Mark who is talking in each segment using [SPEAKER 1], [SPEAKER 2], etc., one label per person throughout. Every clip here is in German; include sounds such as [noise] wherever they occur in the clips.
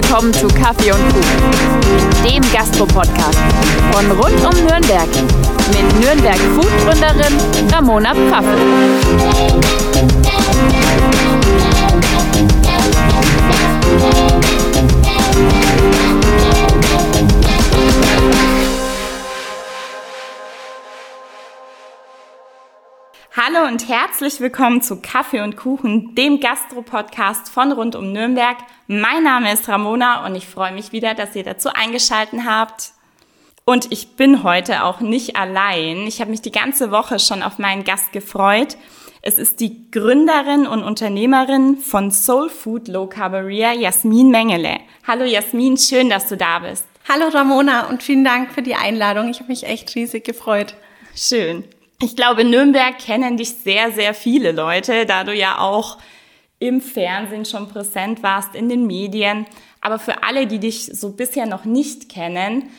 [SPEAKER 1] willkommen zu Kaffee und Kuchen, dem Gastro-Podcast von rund um Nürnberg mit Nürnberg Food-Gründerin Ramona Pfaffel.
[SPEAKER 2] Hallo und herzlich willkommen zu Kaffee und Kuchen, dem Gastro-Podcast von rund um Nürnberg. Mein Name ist Ramona und ich freue mich wieder, dass ihr dazu eingeschalten habt. Und ich bin heute auch nicht allein. Ich habe mich die ganze Woche schon auf meinen Gast gefreut. Es ist die Gründerin und Unternehmerin von Soul Food Low Carberia, Jasmin Mengele. Hallo Jasmin, schön, dass du da bist.
[SPEAKER 3] Hallo Ramona und vielen Dank für die Einladung. Ich habe mich echt riesig gefreut.
[SPEAKER 2] Schön. Ich glaube, in Nürnberg kennen dich sehr, sehr viele Leute, da du ja auch im Fernsehen schon präsent warst, in den Medien. Aber für alle, die dich so bisher noch nicht kennen,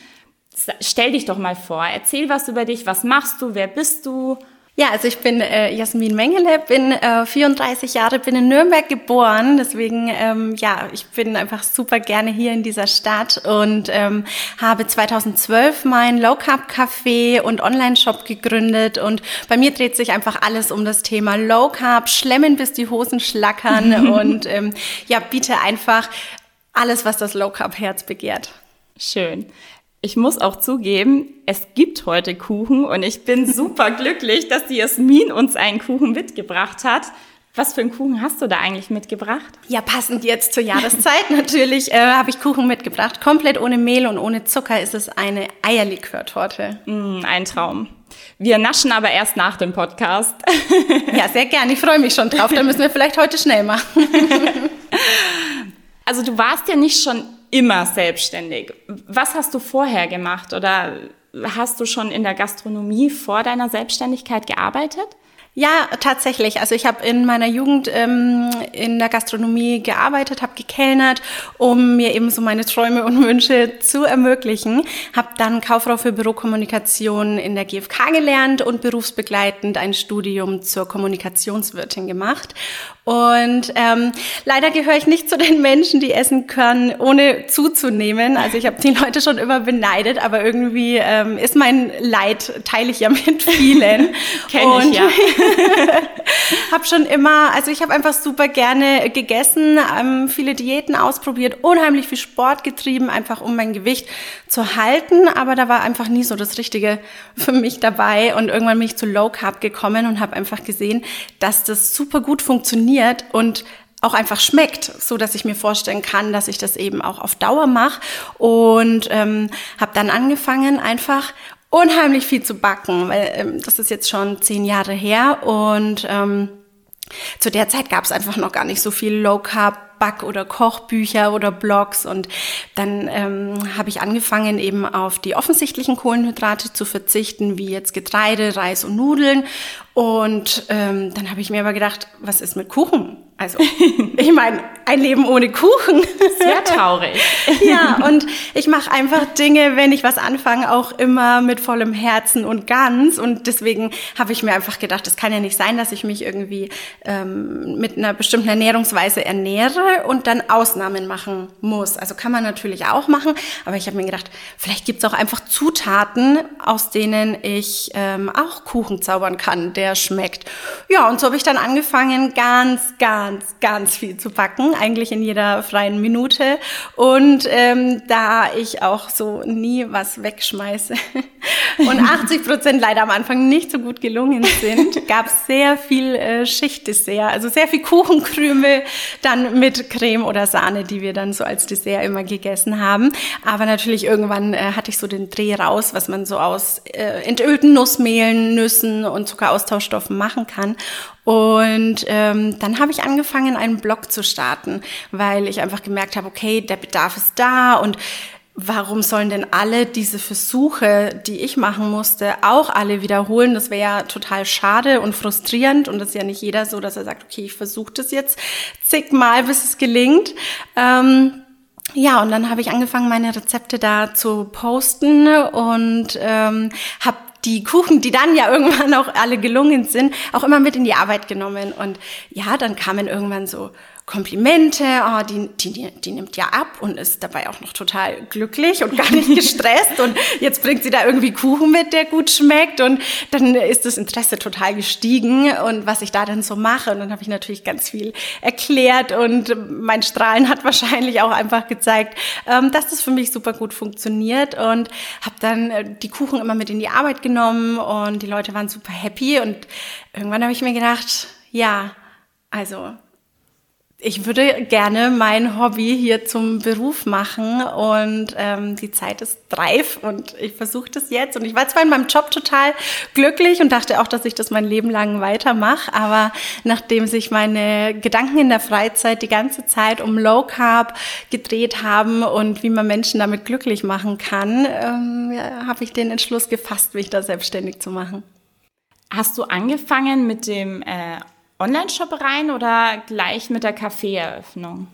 [SPEAKER 2] stell dich doch mal vor, erzähl was über dich, was machst du, wer bist du
[SPEAKER 3] ja, also ich bin äh, Jasmin Mengele, bin äh, 34 Jahre, bin in Nürnberg geboren. Deswegen, ähm, ja, ich bin einfach super gerne hier in dieser Stadt und ähm, habe 2012 mein Low Carb Café und Online-Shop gegründet. Und bei mir dreht sich einfach alles um das Thema Low Carb, schlemmen bis die Hosen schlackern [laughs] und ähm, ja, biete einfach alles, was das Low Carb Herz begehrt.
[SPEAKER 2] Schön. Ich muss auch zugeben, es gibt heute Kuchen und ich bin super [laughs] glücklich, dass die Jasmin uns einen Kuchen mitgebracht hat. Was für einen Kuchen hast du da eigentlich mitgebracht?
[SPEAKER 3] Ja, passend jetzt zur Jahreszeit [laughs] natürlich äh, habe ich Kuchen mitgebracht. Komplett ohne Mehl und ohne Zucker ist es eine Eierlikörtorte.
[SPEAKER 2] Mm, ein Traum. Wir naschen aber erst nach dem Podcast. [laughs]
[SPEAKER 3] ja, sehr gern. Ich freue mich schon drauf. Dann müssen wir vielleicht heute schnell machen.
[SPEAKER 2] also du warst ja nicht schon immer selbstständig. Was hast du vorher gemacht oder hast du schon in der Gastronomie vor deiner Selbstständigkeit gearbeitet?
[SPEAKER 3] Ja, tatsächlich. Also ich habe in meiner Jugend ähm, in der Gastronomie gearbeitet, habe gekellnert, um mir eben so meine Träume und Wünsche zu ermöglichen. Habe dann Kauffrau für Bürokommunikation in der GfK gelernt und berufsbegleitend ein Studium zur Kommunikationswirtin gemacht. Und ähm, leider gehöre ich nicht zu den Menschen, die essen können, ohne zuzunehmen. Also ich habe die Leute schon immer beneidet, aber irgendwie ähm, ist mein Leid, teile ich ja mit vielen. [laughs]
[SPEAKER 2] Kenn ich ja. [laughs] [laughs]
[SPEAKER 3] habe schon immer, also ich habe einfach super gerne gegessen, ähm, viele Diäten ausprobiert, unheimlich viel Sport getrieben, einfach um mein Gewicht zu halten. Aber da war einfach nie so das Richtige für mich dabei. Und irgendwann bin ich zu Low Carb gekommen und habe einfach gesehen, dass das super gut funktioniert und auch einfach schmeckt, so dass ich mir vorstellen kann, dass ich das eben auch auf Dauer mache und ähm, habe dann angefangen einfach unheimlich viel zu backen, weil ähm, das ist jetzt schon zehn Jahre her und ähm, zu der Zeit gab es einfach noch gar nicht so viel Low Carb Back- oder Kochbücher oder Blogs und dann ähm, habe ich angefangen eben auf die offensichtlichen Kohlenhydrate zu verzichten, wie jetzt Getreide, Reis und Nudeln und ähm, dann habe ich mir aber gedacht, was ist mit Kuchen? Also, [laughs] ich meine, ein Leben ohne Kuchen.
[SPEAKER 2] Sehr traurig. [laughs]
[SPEAKER 3] ja, und ich mache einfach Dinge, wenn ich was anfange, auch immer mit vollem Herzen und ganz. Und deswegen habe ich mir einfach gedacht, es kann ja nicht sein, dass ich mich irgendwie ähm, mit einer bestimmten Ernährungsweise ernähre und dann Ausnahmen machen muss. Also kann man natürlich auch machen, aber ich habe mir gedacht, vielleicht gibt es auch einfach Zutaten, aus denen ich ähm, auch Kuchen zaubern kann, der schmeckt. Ja, und so habe ich dann angefangen, ganz, ganz ganz, ganz viel zu backen, eigentlich in jeder freien Minute. Und ähm, da ich auch so nie was wegschmeiße [laughs] und [laughs] 80 Prozent leider am Anfang nicht so gut gelungen sind, [laughs] gab es sehr viel äh, Schichtdessert, also sehr viel Kuchenkrümel dann mit Creme oder Sahne, die wir dann so als Dessert immer gegessen haben. Aber natürlich irgendwann äh, hatte ich so den Dreh raus, was man so aus äh, entölten Nussmehlen, Nüssen und Zuckeraustauschstoffen machen kann. Und ähm, dann habe ich angefangen, einen Blog zu starten, weil ich einfach gemerkt habe, okay, der Bedarf ist da und warum sollen denn alle diese Versuche, die ich machen musste, auch alle wiederholen? Das wäre ja total schade und frustrierend und das ist ja nicht jeder so, dass er sagt, okay, ich versuche das jetzt zigmal, bis es gelingt. Ähm, ja, und dann habe ich angefangen, meine Rezepte da zu posten und ähm, habe die Kuchen, die dann ja [laughs] irgendwann auch alle gelungen sind, auch immer mit in die Arbeit genommen. Und ja, dann kamen irgendwann so Komplimente, oh, die, die, die nimmt ja ab und ist dabei auch noch total glücklich und gar nicht [laughs] gestresst. Und jetzt bringt sie da irgendwie Kuchen mit, der gut schmeckt. Und dann ist das Interesse total gestiegen. Und was ich da dann so mache und dann habe ich natürlich ganz viel erklärt. Und mein Strahlen hat wahrscheinlich auch einfach gezeigt, ähm, dass das für mich super gut funktioniert. Und habe dann äh, die Kuchen immer mit in die Arbeit genommen. Und die Leute waren super happy. Und irgendwann habe ich mir gedacht, ja, also ich würde gerne mein Hobby hier zum Beruf machen und ähm, die Zeit ist reif und ich versuche das jetzt. Und ich war zwar in meinem Job total glücklich und dachte auch, dass ich das mein Leben lang weitermache, aber nachdem sich meine Gedanken in der Freizeit die ganze Zeit um Low Carb gedreht haben und wie man Menschen damit glücklich machen kann, ähm, ja, habe ich den Entschluss gefasst, mich da selbstständig zu machen.
[SPEAKER 2] Hast du angefangen mit dem äh, Online-Shop rein oder gleich mit der Kaffeeeröffnung?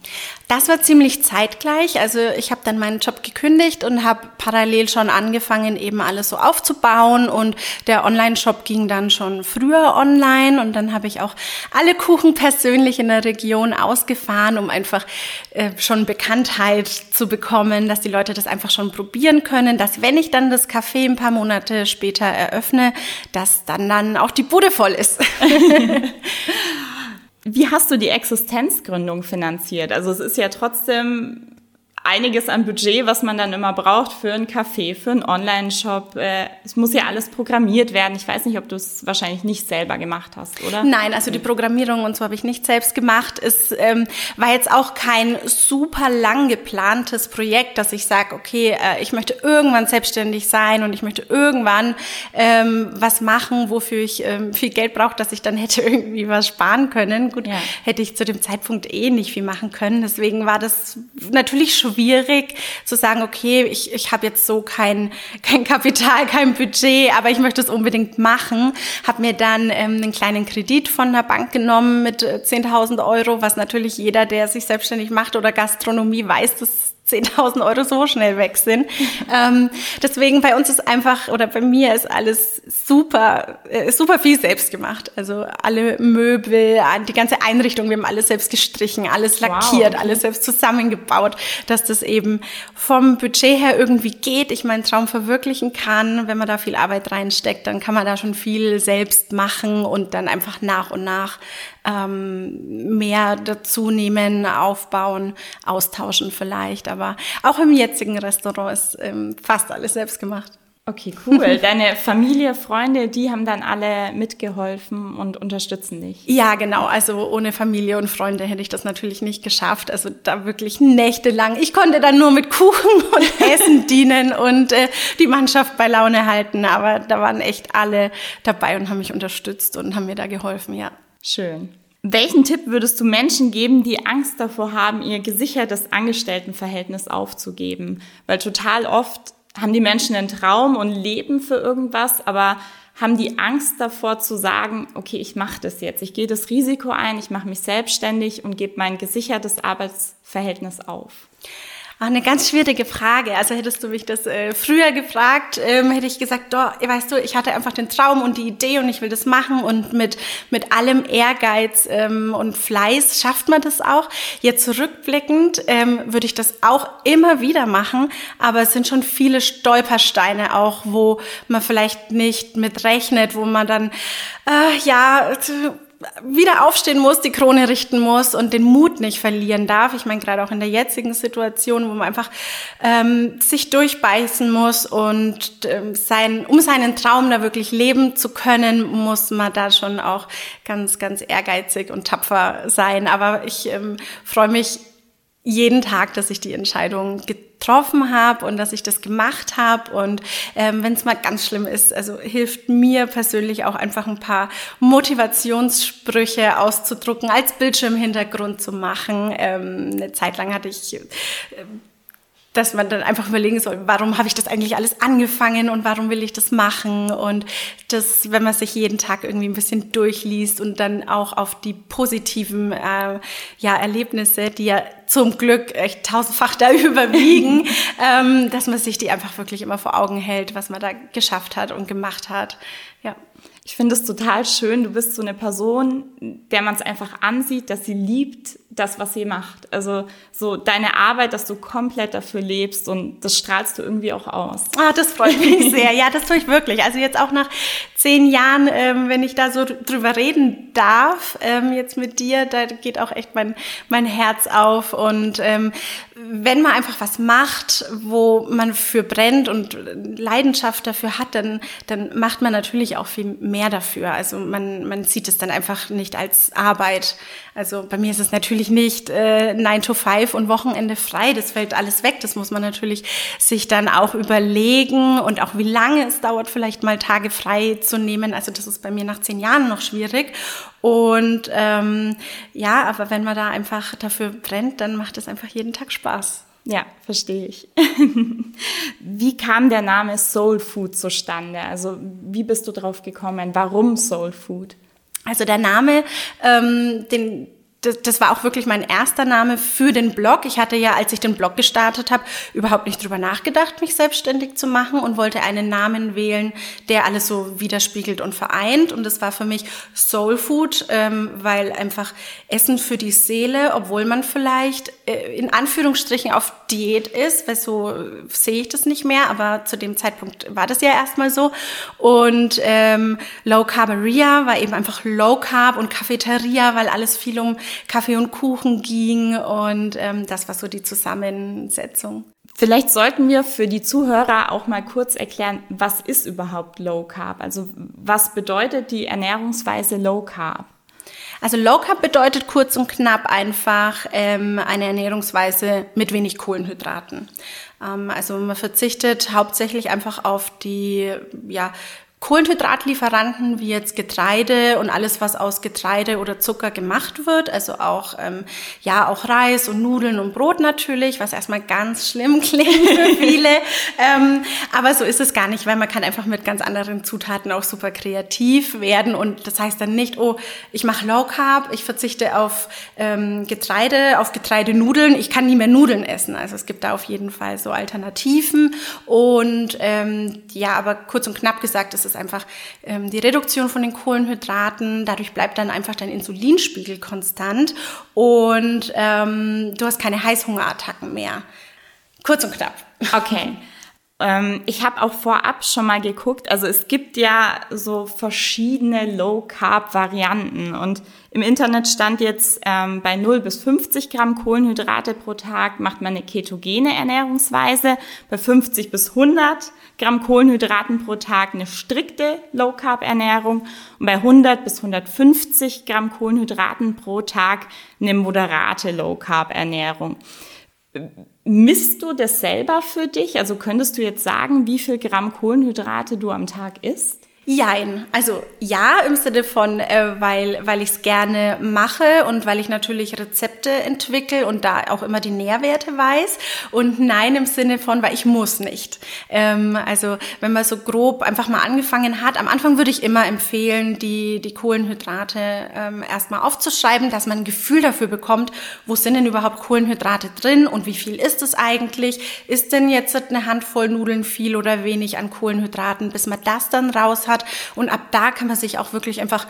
[SPEAKER 3] Das war ziemlich zeitgleich. Also ich habe dann meinen Job gekündigt und habe parallel schon angefangen, eben alles so aufzubauen. Und der Online-Shop ging dann schon früher online. Und dann habe ich auch alle Kuchen persönlich in der Region ausgefahren, um einfach äh, schon Bekanntheit zu bekommen, dass die Leute das einfach schon probieren können, dass wenn ich dann das Café ein paar Monate später eröffne, dass dann dann auch die Bude voll ist. [laughs] [laughs]
[SPEAKER 2] Wie hast du die Existenzgründung finanziert? Also es ist ja trotzdem einiges an Budget, was man dann immer braucht für einen Café, für einen Online-Shop. Äh, es muss ja alles programmiert werden. Ich weiß nicht, ob du es wahrscheinlich nicht selber gemacht hast, oder?
[SPEAKER 3] Nein, also die Programmierung und so habe ich nicht selbst gemacht. Es ähm, war jetzt auch kein super lang geplantes Projekt, dass ich sage, okay, äh, ich möchte irgendwann selbstständig sein und ich möchte irgendwann ähm, was machen, wofür ich ähm, viel Geld brauche, dass ich dann [laughs] hätte irgendwie was sparen können. Gut, ja. hätte ich zu dem Zeitpunkt eh nicht viel machen können. Deswegen war das natürlich schon schwierig zu sagen, okay, ich, ich habe jetzt so kein, [laughs] kein Kapital, kein Budget, aber ich möchte es unbedingt machen. Habe mir dann ähm, einen kleinen Kredit von der Bank genommen mit 10.000 äh, Euro, was natürlich jeder, der sich selbstständig macht oder Gastronomie weiß, das 10.000 Euro so schnell weg sind. [laughs] ähm, deswegen bei uns ist einfach, oder bei mir ist alles super, äh, super viel selbst gemacht. Also alle Möbel, die ganze Einrichtung, wir haben alles selbst gestrichen, alles lackiert, wow. alles selbst zusammengebaut, dass das eben vom Budget her irgendwie geht, ich meinen Traum verwirklichen kann. Wenn man da viel Arbeit reinsteckt, dann kann man da schon viel selbst machen und dann einfach nach und nach ähm, mehr dazu nehmen, aufbauen, austauschen vielleicht. Aber auch im jetzigen Restaurant ist ähm, fast alles selbst gemacht.
[SPEAKER 2] Okay, cool. [laughs] Deine Familie, Freunde, die haben dann alle mitgeholfen und unterstützen dich.
[SPEAKER 3] Ja, genau. Also ohne Familie und Freunde hätte ich das natürlich nicht geschafft. Also da wirklich nächtelang. Ich konnte dann nur mit Kuchen und [laughs] Essen dienen und äh, die Mannschaft bei Laune halten. Aber da waren echt alle dabei und haben mich unterstützt und haben mir da geholfen, ja.
[SPEAKER 2] Schön. Welchen Tipp würdest du Menschen geben, die Angst davor haben, ihr gesichertes Angestelltenverhältnis aufzugeben? Weil total oft haben die Menschen einen Traum und leben für irgendwas, aber haben die Angst davor zu sagen, okay, ich mache das jetzt, ich gehe das Risiko ein, ich mache mich selbstständig und gebe mein gesichertes Arbeitsverhältnis auf.
[SPEAKER 3] Ach, eine ganz schwierige Frage. Also hättest du mich das äh, früher gefragt, ähm, hätte ich gesagt, doch, weißt du, ich hatte einfach den Traum und die Idee und ich will das machen und mit, mit allem Ehrgeiz ähm, und Fleiß schafft man das auch. Jetzt zurückblickend ähm, würde ich das auch immer wieder machen, aber es sind schon viele Stolpersteine auch, wo man vielleicht nicht mit rechnet, wo man dann, äh, ja, wieder aufstehen muss, die Krone richten muss und den Mut nicht verlieren darf. Ich meine, gerade auch in der jetzigen Situation, wo man einfach ähm, sich durchbeißen muss und ähm, sein, um seinen Traum da wirklich leben zu können, muss man da schon auch ganz, ganz ehrgeizig und tapfer sein. Aber ich ähm, freue mich jeden Tag, dass ich die Entscheidung getroffen habe und dass ich das gemacht habe. Und ähm, wenn es mal ganz schlimm ist, also hilft mir persönlich auch einfach ein paar Motivationssprüche auszudrucken, als Bildschirmhintergrund zu machen. Ähm, eine Zeit lang hatte ich äh, dass man dann einfach überlegen soll, warum habe ich das eigentlich alles angefangen und warum will ich das machen und das, wenn man sich jeden Tag irgendwie ein bisschen durchliest und dann auch auf die positiven äh, ja, Erlebnisse, die ja zum Glück echt tausendfach da [laughs] überwiegen, ähm, dass man sich die einfach wirklich immer vor Augen hält, was man da geschafft hat und gemacht hat. Ja.
[SPEAKER 2] Ich finde es total schön. Du bist so eine Person, der man es einfach ansieht, dass sie liebt das, was sie macht. Also so deine Arbeit, dass du komplett dafür lebst und das strahlst du irgendwie auch aus.
[SPEAKER 3] Ah, das freut [laughs] mich sehr. Ja, das tue ich wirklich. Also jetzt auch nach zehn Jahren, ähm, wenn ich da so drüber reden darf, ähm, jetzt mit dir, da geht auch echt mein, mein Herz auf. Und ähm, wenn man einfach was macht, wo man für brennt und Leidenschaft dafür hat, dann, dann macht man natürlich auch viel mehr dafür. Also man, man sieht es dann einfach nicht als Arbeit. Also bei mir ist es natürlich nicht äh, 9 to 5 und Wochenende frei. Das fällt alles weg. Das muss man natürlich sich dann auch überlegen und auch wie lange es dauert, vielleicht mal Tage frei zu nehmen. Also das ist bei mir nach zehn Jahren noch schwierig. Und ähm, ja, aber wenn man da einfach dafür brennt, dann macht es einfach jeden Tag Spaß.
[SPEAKER 2] Ja, verstehe ich. [laughs] wie kam der Name Soul Food zustande? Also wie bist du drauf gekommen? Warum Soul Food?
[SPEAKER 3] Also der Name, ähm, den das, das war auch wirklich mein erster Name für den Blog. Ich hatte ja, als ich den Blog gestartet habe, überhaupt nicht drüber nachgedacht, mich selbstständig zu machen und wollte einen Namen wählen, der alles so widerspiegelt und vereint. Und das war für mich Soul Food, ähm, weil einfach Essen für die Seele, obwohl man vielleicht äh, in Anführungsstrichen auf Diät ist, weil so äh, sehe ich das nicht mehr, aber zu dem Zeitpunkt war das ja erstmal so. Und ähm, Low Carberia war eben einfach Low Carb und Cafeteria, weil alles viel um Kaffee und Kuchen ging und ähm, das war so die Zusammensetzung.
[SPEAKER 2] Vielleicht sollten wir für die Zuhörer auch mal kurz erklären, was ist überhaupt Low Carb? Also was bedeutet die Ernährungsweise Low Carb?
[SPEAKER 3] Also Low Carb bedeutet kurz und knapp einfach ähm, eine Ernährungsweise mit wenig Kohlenhydraten. Ähm, also man verzichtet hauptsächlich einfach auf die ja, Kohlenhydratlieferanten wie jetzt Getreide und alles, was aus Getreide oder Zucker gemacht wird, also auch ähm, ja auch Reis und Nudeln und Brot natürlich, was erstmal ganz schlimm [laughs] klingt für viele, ähm, aber so ist es gar nicht, weil man kann einfach mit ganz anderen Zutaten auch super kreativ werden. Und das heißt dann nicht, oh, ich mache Low Carb, ich verzichte auf ähm, Getreide, auf Getreidenudeln, ich kann nie mehr Nudeln essen. Also es gibt da auf jeden Fall so Alternativen. Und ähm, ja, aber kurz und knapp gesagt, es ist einfach ähm, die Reduktion von den Kohlenhydraten. Dadurch bleibt dann einfach dein Insulinspiegel konstant und ähm, du hast keine Heißhungerattacken mehr. Kurz und knapp.
[SPEAKER 2] Okay. [laughs] Ähm, ich habe auch vorab schon mal geguckt, also es gibt ja so verschiedene Low-Carb-Varianten. Und im Internet stand jetzt ähm, bei 0 bis 50 Gramm Kohlenhydrate pro Tag macht man eine ketogene Ernährungsweise, bei 50 bis 100 Gramm Kohlenhydraten pro Tag eine strikte Low-Carb-Ernährung. Und bei 100 bis 150 Gramm Kohlenhydraten pro Tag eine moderate Low-Carb-Ernährung. Misst du das selber für dich? Also könntest du jetzt sagen, wie viel Gramm Kohlenhydrate du am Tag isst?
[SPEAKER 3] Jein. Also ja, im Sinne von, äh, weil, weil ich es gerne mache und weil ich natürlich Rezepte entwickle und da auch immer die Nährwerte weiß. Und nein, im Sinne von, weil ich muss nicht. Ähm, also wenn man so grob einfach mal angefangen hat, am Anfang würde ich immer empfehlen, die, die Kohlenhydrate ähm, erstmal aufzuschreiben, dass man ein Gefühl dafür bekommt, wo sind denn überhaupt Kohlenhydrate drin und wie viel ist es eigentlich? Ist denn jetzt eine Handvoll Nudeln viel oder wenig an Kohlenhydraten, bis man das dann raus hat? Hat. Und ab da kann man sich auch wirklich einfach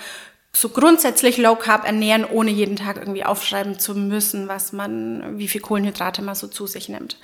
[SPEAKER 3] so grundsätzlich Low Carb ernähren, ohne jeden Tag irgendwie aufschreiben zu müssen, was man, wie viel Kohlenhydrate man so zu sich nimmt.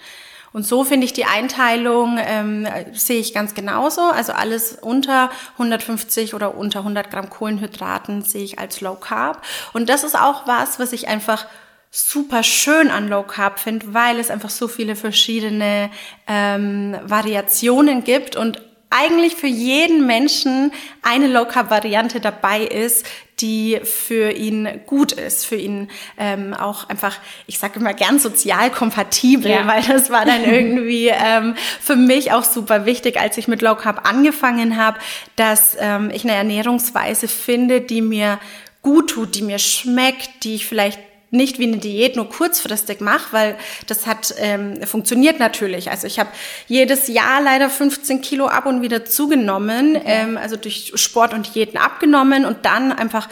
[SPEAKER 3] Und so finde ich die Einteilung, ähm, sehe ich ganz genauso. Also alles unter 150 oder unter 100 Gramm Kohlenhydraten sehe ich als Low Carb. Und das ist auch was, was ich einfach super schön an Low Carb finde, weil es einfach so viele verschiedene ähm, Variationen gibt und eigentlich für jeden Menschen eine Low-Carb-Variante dabei ist, die für ihn gut ist, für ihn ähm, auch einfach, ich sage immer gern sozial kompatibel, ja. weil das war dann [laughs] irgendwie ähm, für mich auch super wichtig, als ich mit Low Carb angefangen habe, dass ähm, ich eine Ernährungsweise finde, die mir gut tut, die mir schmeckt, die ich vielleicht nicht wie eine Diät nur kurzfristig mache, weil das hat ähm, funktioniert natürlich. Also ich habe jedes Jahr leider 15 Kilo ab und wieder zugenommen, ähm, also durch Sport und Diäten abgenommen und dann einfach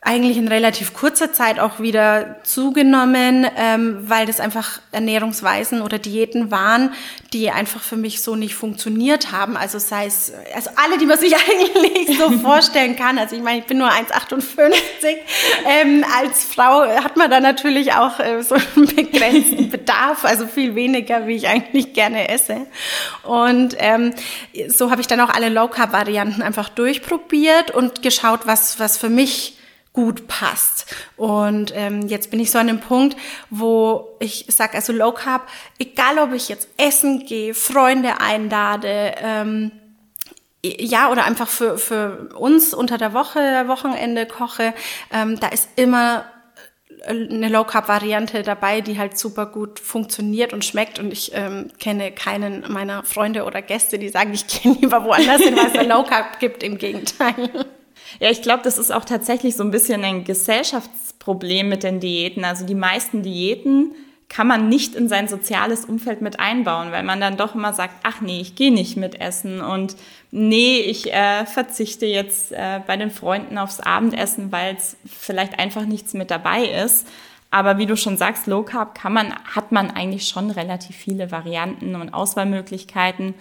[SPEAKER 3] eigentlich in relativ kurzer Zeit auch wieder zugenommen, ähm, weil das einfach Ernährungsweisen oder Diäten waren, die einfach für mich so nicht funktioniert haben. Also sei es, also alle, die man sich [laughs] eigentlich so [laughs] vorstellen kann. Also ich meine, ich bin nur 1,58. Ähm, als Frau hat man da natürlich auch äh, so einen begrenzten [laughs] Bedarf, also viel weniger, wie ich eigentlich gerne esse. Und ähm, so habe ich dann auch alle Low Carb Varianten einfach durchprobiert und geschaut, was was für mich gut passt. Und ähm, jetzt bin ich so an dem Punkt, wo ich sage, also Low Carb, egal ob ich jetzt essen gehe, Freunde einlade, ähm, ja, oder einfach für, für uns unter der Woche, Wochenende koche, ähm, da ist immer eine Low Carb Variante dabei, die halt super gut funktioniert und schmeckt. Und ich ähm, kenne keinen meiner Freunde oder Gäste, die sagen, ich gehe lieber woanders hin, weil es [laughs] Low Carb gibt. Im Gegenteil.
[SPEAKER 2] Ja, ich glaube, das ist auch tatsächlich so ein bisschen ein Gesellschaftsproblem mit den Diäten. Also die meisten Diäten kann man nicht in sein soziales Umfeld mit einbauen, weil man dann doch immer sagt, ach nee, ich gehe nicht mit essen und nee, ich äh, verzichte jetzt äh, bei den Freunden aufs Abendessen, weil es vielleicht einfach nichts mit dabei ist. Aber wie du schon sagst, Low Carb kann man, hat man eigentlich schon relativ viele Varianten und Auswahlmöglichkeiten.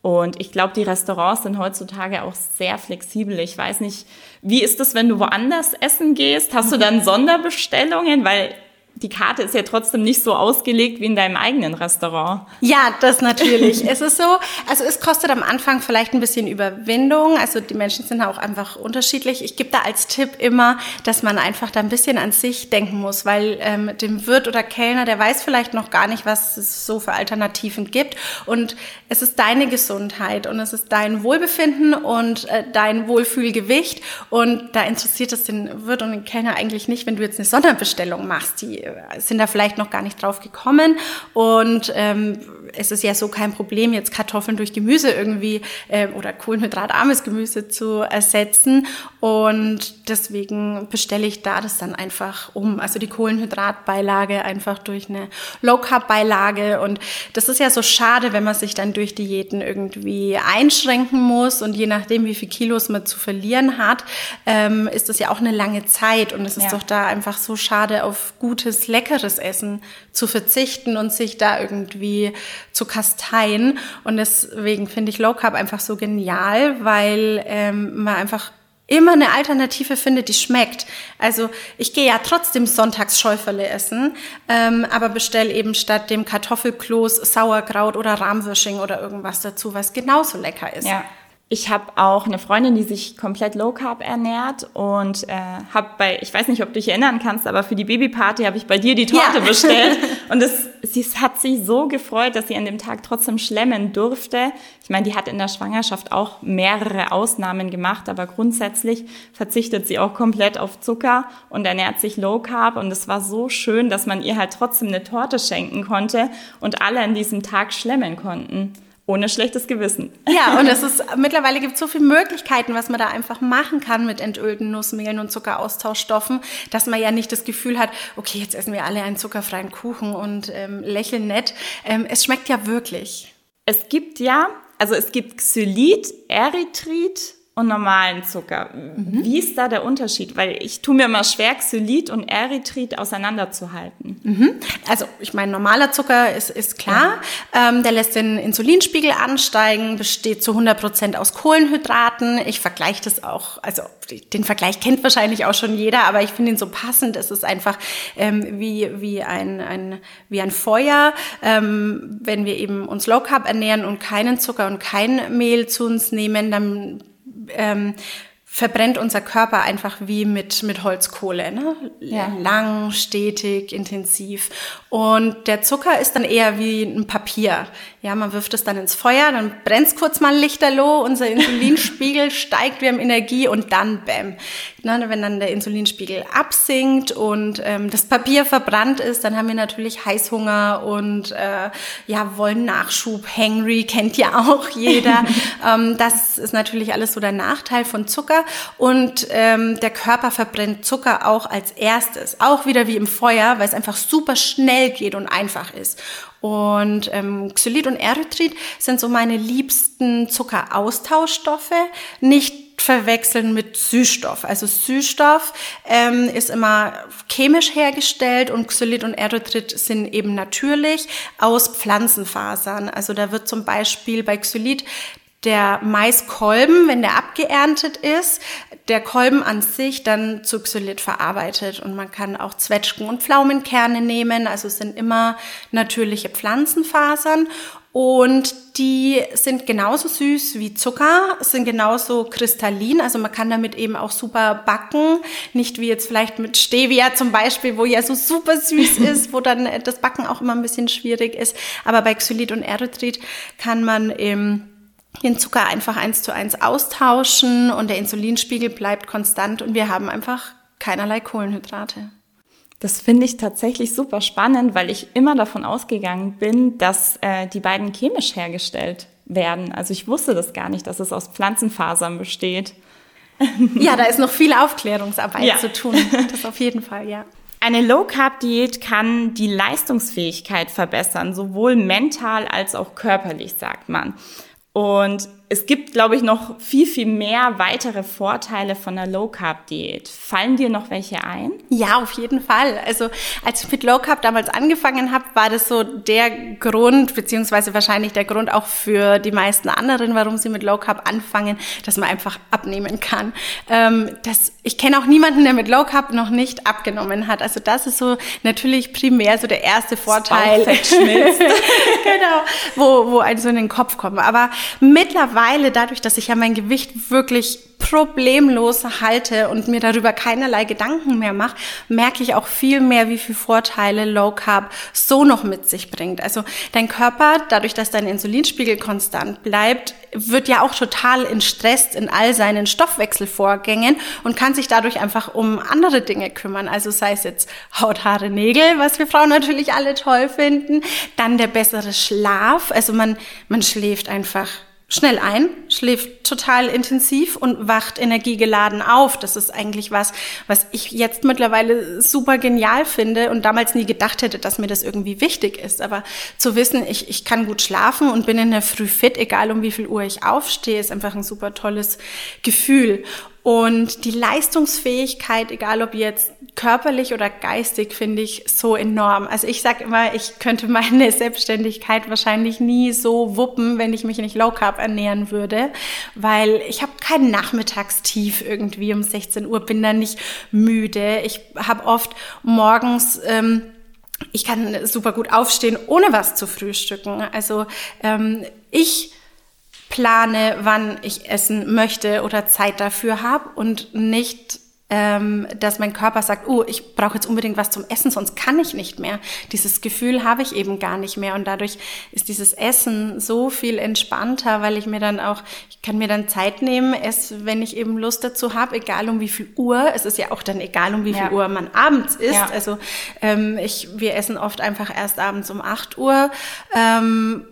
[SPEAKER 2] Und ich glaube, die Restaurants sind heutzutage auch sehr flexibel. Ich weiß nicht, wie ist das, wenn du woanders essen gehst? Hast du dann Sonderbestellungen? Weil die Karte ist ja trotzdem nicht so ausgelegt wie in deinem eigenen Restaurant.
[SPEAKER 3] Ja, das natürlich. es ist so, also es kostet am Anfang vielleicht ein bisschen Überwindung. Also die Menschen sind auch einfach unterschiedlich. Ich gebe da als Tipp immer, dass man einfach da ein bisschen an sich denken muss, weil ähm, dem Wirt oder Kellner, der weiß vielleicht noch gar nicht, was es so für Alternativen gibt. Und es ist deine Gesundheit und es ist dein Wohlbefinden und äh, dein Wohlfühlgewicht. Und da interessiert es den Wirt und den Kellner eigentlich nicht, wenn du jetzt eine Sonderbestellung machst, die sind da vielleicht noch gar nicht drauf gekommen. Und ähm, es ist ja so kein Problem, jetzt Kartoffeln durch Gemüse irgendwie äh, oder kohlenhydratarmes Gemüse zu ersetzen. Und deswegen bestelle ich da das dann einfach um. Also die Kohlenhydratbeilage einfach durch eine Low Carb Beilage. Und das ist ja so schade, wenn man sich dann durch Diäten irgendwie einschränken muss. Und je nachdem, wie viel Kilos man zu verlieren hat, ähm, ist das ja auch eine lange Zeit. Und es ist ja. doch da einfach so schade, auf gutes, leckeres Essen zu verzichten und sich da irgendwie zu kasteien. Und deswegen finde ich Low Carb einfach so genial, weil ähm, man einfach immer eine Alternative findet, die schmeckt. Also ich gehe ja trotzdem sonntags Schäuferle essen, ähm, aber bestell eben statt dem Kartoffelkloß Sauerkraut oder Rahmwürsching oder irgendwas dazu, was genauso lecker ist.
[SPEAKER 2] Ja. Ich habe auch eine Freundin, die sich komplett low carb ernährt und äh, habe bei, ich weiß nicht, ob du dich erinnern kannst, aber für die Babyparty habe ich bei dir die Torte ja. bestellt [laughs] und es, sie hat sich so gefreut, dass sie an dem Tag trotzdem schlemmen durfte. Ich meine, die hat in der Schwangerschaft auch mehrere Ausnahmen gemacht, aber grundsätzlich verzichtet sie auch komplett auf Zucker und ernährt sich low carb und es war so schön, dass man ihr halt trotzdem eine Torte schenken konnte und alle an diesem Tag schlemmen konnten ohne schlechtes Gewissen.
[SPEAKER 3] Ja, und es ist mittlerweile gibt es so viele Möglichkeiten, was man da einfach machen kann mit entölten Nussmehlen und Zuckeraustauschstoffen, dass man ja nicht das Gefühl hat, okay, jetzt essen wir alle einen zuckerfreien Kuchen und ähm, lächeln nett. Ähm, es schmeckt ja wirklich.
[SPEAKER 2] Es gibt ja, also es gibt Xylit, Erythrit und normalen Zucker. Mhm. Wie ist da der Unterschied? Weil ich tue mir immer schwer, Xylit und Erythrit auseinanderzuhalten.
[SPEAKER 3] Mhm. Also ich meine, normaler Zucker ist, ist klar. Ja. Ähm, der lässt den Insulinspiegel ansteigen, besteht zu 100 Prozent aus Kohlenhydraten. Ich vergleiche das auch, also den Vergleich kennt wahrscheinlich auch schon jeder, aber ich finde ihn so passend. Es ist einfach ähm, wie, wie, ein, ein, wie ein Feuer. Ähm, wenn wir eben uns Low Carb ernähren und keinen Zucker und kein Mehl zu uns nehmen, dann ähm, verbrennt unser Körper einfach wie mit, mit Holzkohle. Ne? Ja. Lang, stetig, intensiv. Und der Zucker ist dann eher wie ein Papier. Ja, man wirft es dann ins Feuer, dann brennt kurz mal lichterloh, unser Insulinspiegel [laughs] steigt, wir haben Energie und dann bäm. Ne, wenn dann der Insulinspiegel absinkt und ähm, das Papier verbrannt ist, dann haben wir natürlich Heißhunger und äh, ja, wollen Nachschub, hangry, kennt ja auch jeder. [laughs] ähm, das ist natürlich alles so der Nachteil von Zucker. Und ähm, der Körper verbrennt Zucker auch als erstes, auch wieder wie im Feuer, weil es einfach super schnell geht und einfach ist. Und ähm, Xylit und Erythrit sind so meine liebsten Zuckeraustauschstoffe. Nicht verwechseln mit Süßstoff. Also Süßstoff ähm, ist immer chemisch hergestellt und Xylit und Erythrit sind eben natürlich aus Pflanzenfasern. Also da wird zum Beispiel bei Xylit der Maiskolben, wenn der abgeerntet ist, der Kolben an sich dann zu Xylit verarbeitet. Und man kann auch Zwetschgen und Pflaumenkerne nehmen. Also sind immer natürliche Pflanzenfasern. Und die sind genauso süß wie Zucker, sind genauso kristallin. Also man kann damit eben auch super backen. Nicht wie jetzt vielleicht mit Stevia zum Beispiel, wo ja so super süß [laughs] ist, wo dann das Backen auch immer ein bisschen schwierig ist. Aber bei Xylit und Erythrit kann man eben den Zucker einfach eins zu eins austauschen und der Insulinspiegel bleibt konstant und wir haben einfach keinerlei Kohlenhydrate.
[SPEAKER 2] Das finde ich tatsächlich super spannend, weil ich immer davon ausgegangen bin, dass äh, die beiden chemisch hergestellt werden. Also ich wusste das gar nicht, dass es aus Pflanzenfasern besteht. [laughs]
[SPEAKER 3] Ja, da ist noch viel Aufklärungsarbeit ja. zu tun. Das auf jeden Fall, ja.
[SPEAKER 2] Eine Low-Carb-Diät kann die Leistungsfähigkeit verbessern, sowohl mental als auch körperlich, sagt man. Und es gibt, glaube ich, noch viel, viel mehr weitere Vorteile von einer Low-Carb-Diät. Fallen dir noch welche ein?
[SPEAKER 3] Ja, auf jeden Fall. Also als ich mit Low-Carb damals angefangen habe, war das so der Grund, beziehungsweise wahrscheinlich der Grund auch für die meisten anderen, warum sie mit Low-Carb anfangen, dass man einfach abnehmen kann. Ähm, das, ich kenne auch niemanden, der mit Low-Carb noch nicht abgenommen hat. Also das ist so natürlich primär so der erste Vorteil. [laughs] genau, wo, wo einen so in den Kopf kommt. Aber mittlerweile mittlerweile, dadurch, dass ich ja mein Gewicht wirklich problemlos halte und mir darüber keinerlei Gedanken mehr mache, merke ich auch viel mehr, wie viele Vorteile Low Carb so noch mit sich bringt. Also dein Körper, dadurch, dass dein Insulinspiegel konstant bleibt, wird ja auch total entstresst in all seinen Stoffwechselvorgängen und kann sich dadurch einfach um andere Dinge kümmern. Also sei es jetzt Haut, Haare, Nägel, was wir Frauen natürlich alle toll finden, dann der bessere Schlaf. Also man, man schläft einfach schnell ein, schläft total intensiv und wacht energiegeladen auf. Das ist eigentlich was, was ich jetzt mittlerweile super genial finde und damals nie gedacht hätte, dass mir das irgendwie wichtig ist. Aber zu wissen, ich, ich kann gut schlafen und bin in der Früh fit, egal um wie viel Uhr ich aufstehe, ist einfach ein super tolles Gefühl. Und die Leistungsfähigkeit, egal ob jetzt körperlich oder geistig, finde ich so enorm. Also ich sage immer, ich könnte meine [laughs] Selbstständigkeit wahrscheinlich nie so wuppen, wenn ich mich nicht Low Carb ernähren würde, weil ich habe kein Nachmittagstief irgendwie um 16 Uhr, bin dann nicht müde. Ich habe oft morgens ähm, ich kann super gut aufstehen, ohne was zu frühstücken. Also ähm, ich plane, wann ich essen möchte oder Zeit dafür habe und nicht ähm, dass mein Körper sagt, oh, ich brauche jetzt unbedingt was zum Essen, sonst kann ich nicht mehr. Dieses Gefühl habe ich eben gar nicht mehr und dadurch ist dieses Essen so viel entspannter, weil ich mir dann auch, ich kann mir dann Zeit nehmen, es, wenn ich eben Lust dazu habe, egal um wie viel Uhr. Es ist ja auch dann egal um wie viel ja. Uhr man abends isst. Ja. Also ähm, ich, wir essen oft einfach erst abends um 8 Uhr. Ähm,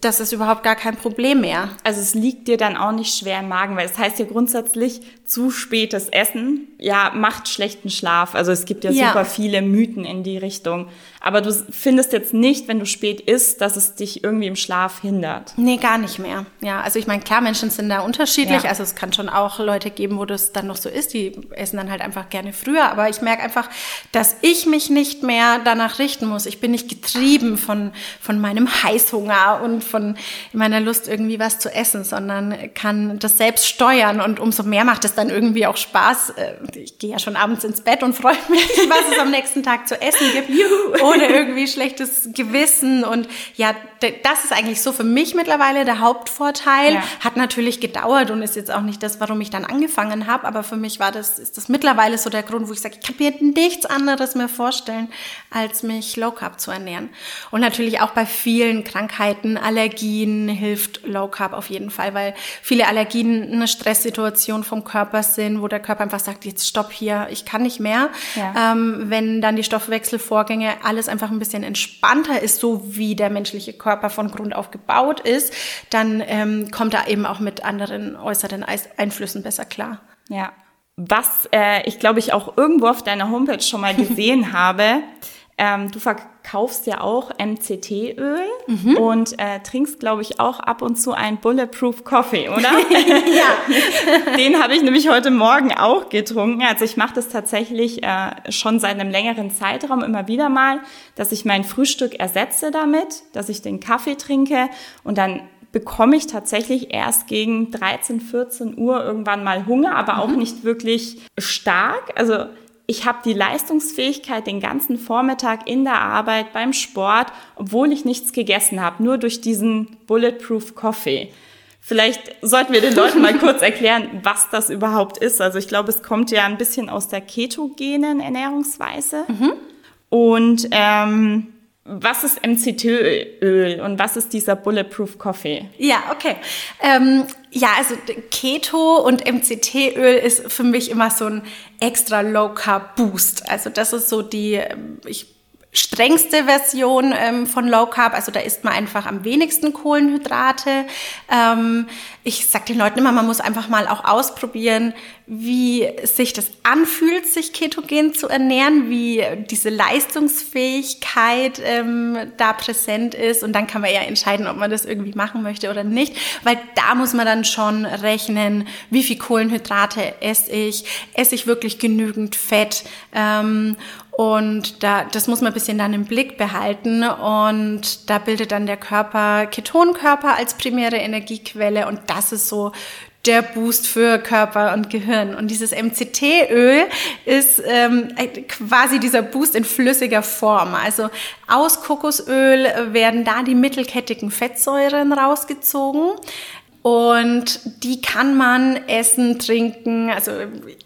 [SPEAKER 3] das ist überhaupt gar kein Problem mehr.
[SPEAKER 2] Also es liegt dir dann auch nicht schwer im Magen, weil es das heißt ja grundsätzlich, zu spätes Essen, ja, macht schlechten Schlaf. Also es gibt ja, ja, super viele Mythen in die Richtung. Aber du findest jetzt nicht, wenn du spät isst, dass es dich irgendwie im Schlaf hindert.
[SPEAKER 3] Nee, gar nicht mehr. Ja, also ich meine, klar, Menschen sind da unterschiedlich. Ja. Also es kann schon auch Leute geben, wo das dann noch so ist. Die essen dann halt einfach gerne früher. Aber ich merke einfach, dass ich mich nicht mehr danach richten muss. Ich bin nicht getrieben von, von meinem Heißhunger und von meiner Lust, irgendwie was zu essen, sondern kann das selbst steuern. Und umso mehr macht es dann irgendwie auch Spaß. Äh, ich gehe ja schon abends ins Bett und freue [laughs] mich, was es am nächsten Tag zu essen gibt, ohne irgendwie schlechtes Gewissen. Und ja, das ist eigentlich so für mich mittlerweile der Hauptvorteil. Ja. Hat natürlich gedauert und ist jetzt auch nicht das, warum ich dann angefangen habe. Aber für mich war das, ist das mittlerweile so der Grund, wo ich sage, ich kann mir nichts anderes mehr vorstellen, als mich Low Carb zu ernähren. Und natürlich auch bei vielen Krankheiten, Allergien hilft Low Carb auf jeden Fall, weil viele Allergien eine Stresssituation vom Körper Körper sind, wo der Körper einfach sagt, jetzt stopp hier, ich kann nicht mehr. Ja. Ähm, wenn dann die Stoffwechselvorgänge alles einfach ein bisschen entspannter ist, so wie der menschliche Körper von Grund auf gebaut ist, dann ähm, kommt er eben auch mit anderen äußeren Einflüssen besser klar.
[SPEAKER 2] Ja. Was äh, ich glaube ich auch irgendwo auf deiner Homepage schon mal [laughs] gesehen habe, Ähm, du verkaufst ja auch MCT-Öl mhm. und äh, trinkst, glaube ich, auch ab und zu einen Bulletproof Coffee, oder? [laughs] [laughs] ja. Den habe ich nämlich heute Morgen auch getrunken. Also ich mache das tatsächlich äh, schon seit einem längeren Zeitraum immer wieder mal, dass ich mein Frühstück ersetze damit, dass ich den Kaffee trinke und dann bekomme ich tatsächlich erst gegen 13, 14 Uhr irgendwann mal Hunger, aber auch mhm. nicht wirklich stark. Also ich habe die Leistungsfähigkeit den ganzen Vormittag in der Arbeit, beim Sport, obwohl ich nichts gegessen habe, nur durch diesen Bulletproof Coffee. Vielleicht sollten wir den [laughs] Leuten mal kurz erklären, was das überhaupt ist. Also ich glaube, es kommt ja ein bisschen aus der ketogenen Ernährungsweise. Mhm. Und ähm, was ist MCT-Öl und was ist dieser Bulletproof Coffee?
[SPEAKER 3] Ja, okay. Ähm, ja, also Keto und MCT-Öl ist für mich immer so ein extra Low Carb Boost. Also das ist so die, ich strengste Version ähm, von Low Carb. Also da isst man einfach am wenigsten Kohlenhydrate. Ähm, ich sage den Leuten immer, man muss einfach mal auch ausprobieren, wie sich das anfühlt, sich ketogen zu ernähren, wie diese Leistungsfähigkeit ähm, da präsent ist. Und dann kann man ja entscheiden, ob man das irgendwie machen möchte oder nicht. Weil da muss man dann schon rechnen, wie viel Kohlenhydrate esse ich, esse ich wirklich genügend Fett. Ähm, und da, das muss man ein bisschen dann im Blick behalten. Und da bildet dann der Körper Ketonkörper als primäre Energiequelle. Und das ist so der Boost für Körper und Gehirn. Und dieses MCT-Öl ist ähm, quasi dieser Boost in flüssiger Form. Also aus Kokosöl werden da die mittelkettigen Fettsäuren rausgezogen. Und die kann man essen, trinken. Also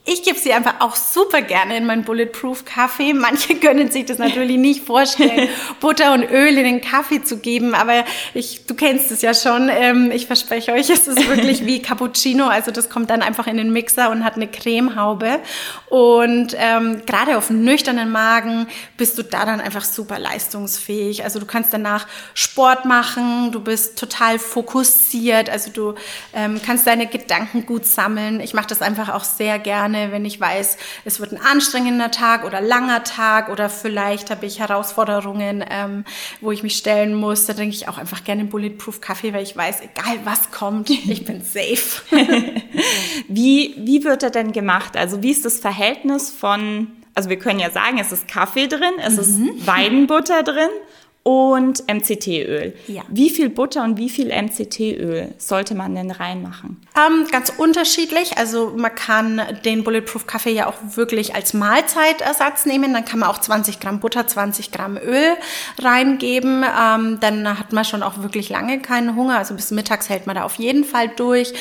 [SPEAKER 3] ich gebe sie einfach auch super gerne in meinen Bulletproof Kaffee. [laughs] Manche können sich das natürlich nicht vorstellen, [laughs] Butter und Öl in den Kaffee zu geben. Aber ich, du kennst es ja schon. Ähm, ich verspreche euch, es ist wirklich wie Cappuccino. Also das kommt dann einfach in den Mixer und hat eine Cremehaube. Und ähm, gerade auf nüchternen Magen bist du da dann einfach super leistungsfähig. Also du kannst danach Sport machen. Du bist total fokussiert. Also du ähm, kannst deine Gedanken gut sammeln. Ich mache das einfach auch sehr gerne, wenn ich weiß, es wird ein anstrengender Tag oder langer Tag oder vielleicht habe ich Herausforderungen, ähm, wo ich mich stellen muss. Da trinke ich auch einfach gerne Bulletproof Kaffee, weil ich weiß, egal was kommt, [laughs] ich bin safe. [laughs]
[SPEAKER 2] wie, wie wird er denn gemacht? Also wie ist das Verhältnis von also wir können ja sagen, es ist Kaffee drin, es mhm. ist Weidenbutter drin und MCT-Öl. Ja. Wie viel Butter und wie viel MCT-Öl sollte man denn reinmachen?
[SPEAKER 3] Ähm, ganz unterschiedlich. Also man kann den Bulletproof Kaffee ja auch wirklich als Mahlzeitersatz nehmen. Dann kann man auch 20 Gramm Butter, 20 Gramm Öl reingeben. Ähm, dann hat man schon auch wirklich lange keinen Hunger. Also bis mittags hält man da auf jeden Fall durch.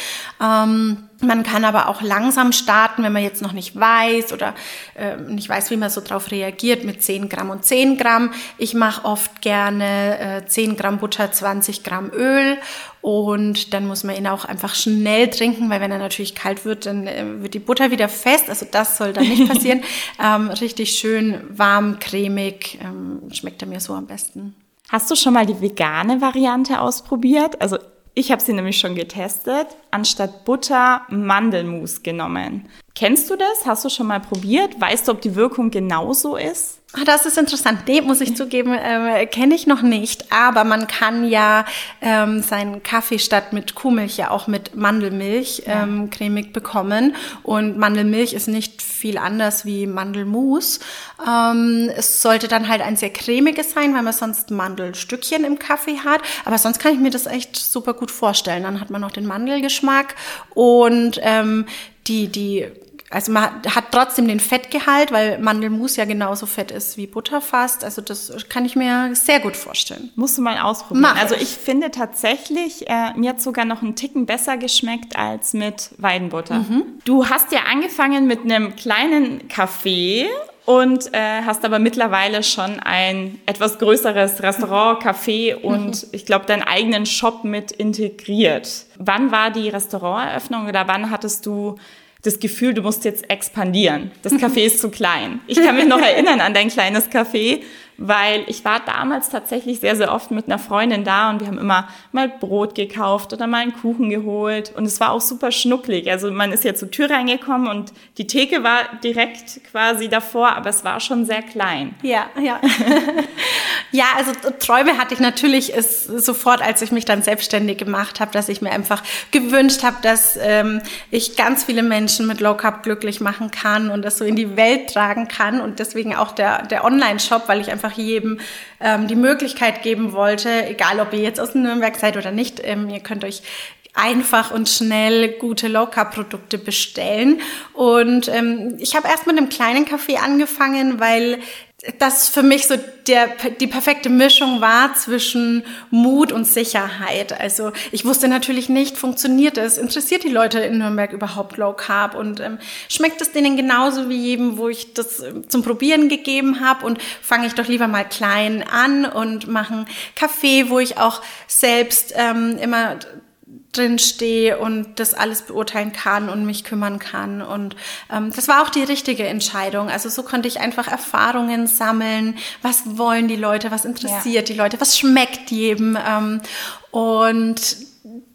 [SPEAKER 3] Ähm, man kann aber auch langsam starten, wenn man jetzt noch nicht weiß oder äh, nicht weiß, wie man so drauf reagiert mit 10 Gramm und 10 Gramm. Ich mache oft gerne äh, 10 Gramm Butter, 20 Gramm Öl und dann muss man ihn auch einfach schnell trinken, weil wenn er natürlich kalt wird, dann äh, wird die Butter wieder fest. Also das soll dann nicht [laughs] passieren. ähm, richtig schön warm, cremig ähm, schmeckt er mir so am besten.
[SPEAKER 2] Hast du schon mal die vegane Variante ausprobiert? Also ich habe sie nämlich schon getestet, anstatt Butter Mandelmus genommen. Kennst du das? Hast du schon mal probiert? Weißt du, ob die Wirkung genauso ist?
[SPEAKER 3] Ah, das ist interessant. Nee, muss ich zugeben, äh, kenne ich noch nicht. Aber man kann ja ähm, seinen Kaffee statt mit Kuhmilch ja auch mit Mandelmilch ja. ähm, cremig bekommen. Und Mandelmilch ist nicht viel anders wie Mandelmus. Ähm, es sollte dann halt ein sehr cremiges sein, weil man sonst Mandelstückchen im Kaffee hat. Aber sonst kann ich mir das echt super gut vorstellen. Dann hat man noch den Mandelgeschmack und ähm, die, die also man hat trotzdem den Fettgehalt, weil Mandelmus ja genauso fett ist wie Butter fast. Also das kann ich mir sehr gut vorstellen.
[SPEAKER 2] Musst du mal ausprobieren. Mach also ich finde tatsächlich, äh, mir hat sogar noch einen Ticken besser geschmeckt als mit Weidenbutter. Mhm. Du hast ja angefangen mit einem kleinen Kaffee und äh, hast aber mittlerweile schon ein etwas größeres Restaurant, Café und mhm. ich glaube deinen eigenen Shop mit integriert. Wann war die Restauranteröffnung oder wann hattest du das Gefühl, du musst jetzt expandieren. Das Café ist zu klein. Ich kann mich noch erinnern an dein kleines Café, weil ich war damals tatsächlich sehr, sehr oft mit einer Freundin da und wir haben immer mal Brot gekauft oder mal einen Kuchen geholt und es war auch super schnucklig. Also man ist ja zur Tür reingekommen und die Theke war direkt quasi davor, aber es war schon sehr klein.
[SPEAKER 3] Ja, ja. ja, also Träume hatte ich natürlich ist sofort, als ich mich dann selbstständig gemacht habe, dass ich mir einfach gewünscht habe, dass ähm, ich ganz viele Menschen mit Low Carb glücklich machen kann und das so in die Welt tragen kann und deswegen auch der, der Online-Shop, weil ich einfach einfach jedem ähm, die Möglichkeit geben wollte, egal ob ihr jetzt aus Nürnberg seid oder nicht, ähm, ihr könnt euch einfach und schnell gute Low-Carb-Produkte bestellen. Und ähm, ich habe erst mit einem kleinen Kaffee angefangen, weil das für mich so der, die perfekte Mischung war zwischen Mut und Sicherheit. Also ich wusste natürlich nicht, funktioniert es, interessiert die Leute in Nürnberg überhaupt Low Carb? Und ähm, schmeckt es denen genauso wie jedem, wo ich das ähm, zum Probieren gegeben habe? Und fange ich doch lieber mal klein an und mache einen Kaffee, wo ich auch selbst ähm, immer drin stehe und das alles beurteilen kann und mich kümmern kann. Und ähm, das war auch die richtige Entscheidung. Also so konnte ich einfach Erfahrungen sammeln. Was wollen die Leute? Was interessiert ja. die Leute? Was schmeckt jedem? Ähm, und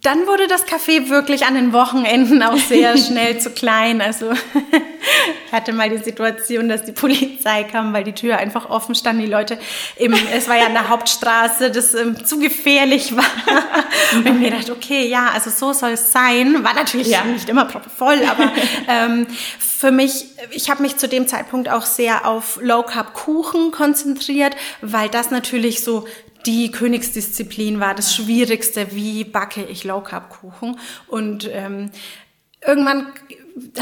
[SPEAKER 3] dann wurde das Café wirklich an den Wochenenden auch sehr [laughs] schnell zu klein. Also [laughs] ich hatte mal die Situation, dass die Polizei kam, weil die Tür einfach offen stand. Die Leute, eben, es war ja an der Hauptstraße, das ähm, zu gefährlich war. [laughs] Und ich mir dachte, okay, ja, also so soll es sein. War natürlich ja. nicht immer voll, aber ähm, für mich, ich habe mich zu dem Zeitpunkt auch sehr auf Low Carb Kuchen konzentriert, weil das natürlich so die Königsdisziplin war das Schwierigste, wie backe ich Low Carb Kuchen. Und ähm, irgendwann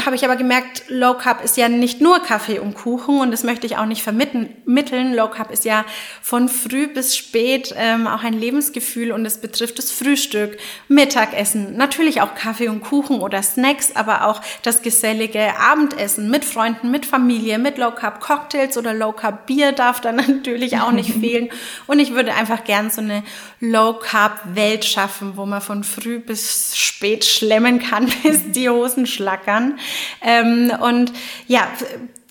[SPEAKER 3] habe ich aber gemerkt, Low Carb ist ja nicht nur Kaffee und Kuchen und das möchte ich auch nicht vermitteln. Low Carb ist ja von früh bis spät ähm, auch ein Lebensgefühl und es betrifft das Frühstück, Mittagessen, natürlich auch Kaffee und Kuchen oder Snacks, aber auch das gesellige Abendessen mit Freunden, mit Familie, mit Low Carb Cocktails oder Low Carb Bier darf dann [laughs] natürlich auch nicht [laughs] fehlen. Und ich würde einfach gern so eine Low Carb Welt schaffen, wo man von früh bis spät schlemmen kann, [laughs] bis die Hosen schlackern kann. Ähm, und ja,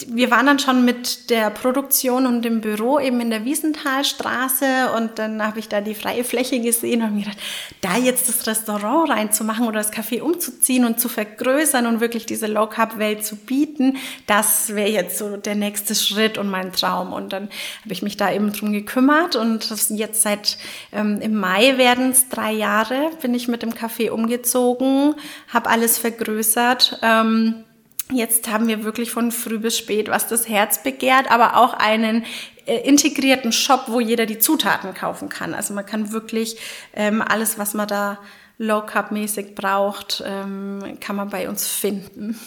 [SPEAKER 3] wir waren dann schon mit der Produktion und dem Büro eben in der Wiesenthalstraße und dann habe ich da die freie Fläche gesehen und mir gedacht, da jetzt das Restaurant reinzumachen oder das Café umzuziehen und zu vergrößern und wirklich diese Low-Carb-Welt zu bieten, das wäre jetzt so der nächste Schritt und mein Traum. Und dann habe ich mich da eben drum gekümmert und jetzt seit ähm, im Mai werden es drei Jahre, bin ich mit dem Café umgezogen, habe alles vergrößert. Ähm, Jetzt haben wir wirklich von früh bis spät, was das Herz begehrt, aber auch einen äh, integrierten Shop, wo jeder die Zutaten kaufen kann. Also man kann wirklich ähm, alles, was man da Low Carb mäßig braucht, ähm, kann man bei uns finden.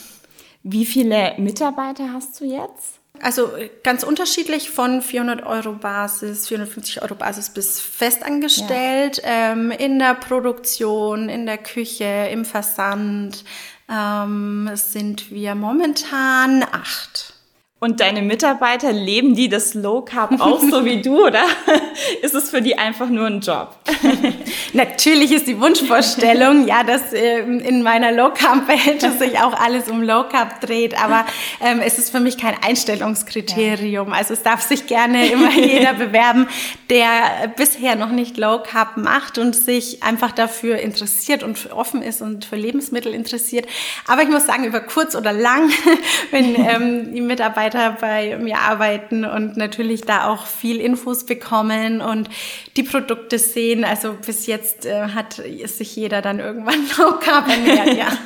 [SPEAKER 2] Wie viele Mitarbeiter hast du jetzt?
[SPEAKER 3] Also ganz unterschiedlich von 400 Euro Basis, 450 Euro Basis bis festangestellt, ja. ähm, in der Produktion, in der Küche, im Versand, ähm, sind wir momentan acht.
[SPEAKER 2] Und deine Mitarbeiter, leben die das Low Carb auch so wie du oder [laughs] ist es für die einfach nur ein Job? [laughs]
[SPEAKER 3] Natürlich ist die Wunschvorstellung, ja, dass äh, in meiner Low Carb Welt sich auch alles um Low Carb dreht, aber ähm, es ist für mich kein Einstellungskriterium. Ja. Also es darf sich gerne immer [laughs] jeder bewerben, der bisher noch nicht Low Carb macht und sich einfach dafür interessiert und offen ist und für Lebensmittel interessiert. Aber ich muss sagen, über kurz oder lang, wenn ähm, die Mitarbeiter weiter bei mir arbeiten und natürlich da auch viel Infos bekommen und die Produkte sehen. Also bis jetzt äh, hat sich jeder dann irgendwann Low Carb ernährt, ja. [laughs]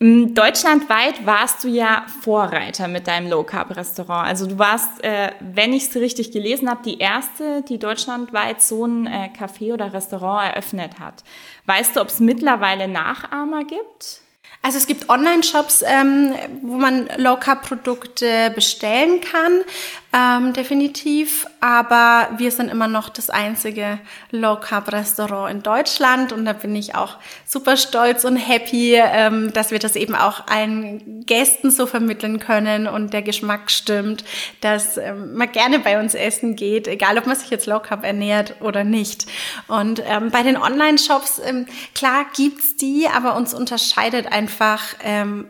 [SPEAKER 2] Mm, deutschlandweit warst du ja Vorreiter mit deinem Low Carb Restaurant. Also du warst, äh, wenn ich es richtig gelesen habe, die erste, die deutschlandweit so ein äh, Café oder Restaurant eröffnet hat. Weißt du, ob es mittlerweile Nachahmer gibt?
[SPEAKER 3] Also es gibt Online-Shops, ähm, wo man Low-Carb-Produkte bestellen kann, ähm, definitiv. Aber wir sind immer noch das einzige Low-Carb-Restaurant in Deutschland und da bin ich auch super stolz und happy, ähm, dass wir das eben auch allen Gästen so vermitteln können und der Geschmack stimmt, dass ähm, man gerne bei uns essen geht, egal ob man sich jetzt Low-Carb ernährt oder nicht. Und ähm, bei den Online-Shops, ähm, klar gibt's die, aber uns unterscheidet einfach ähm,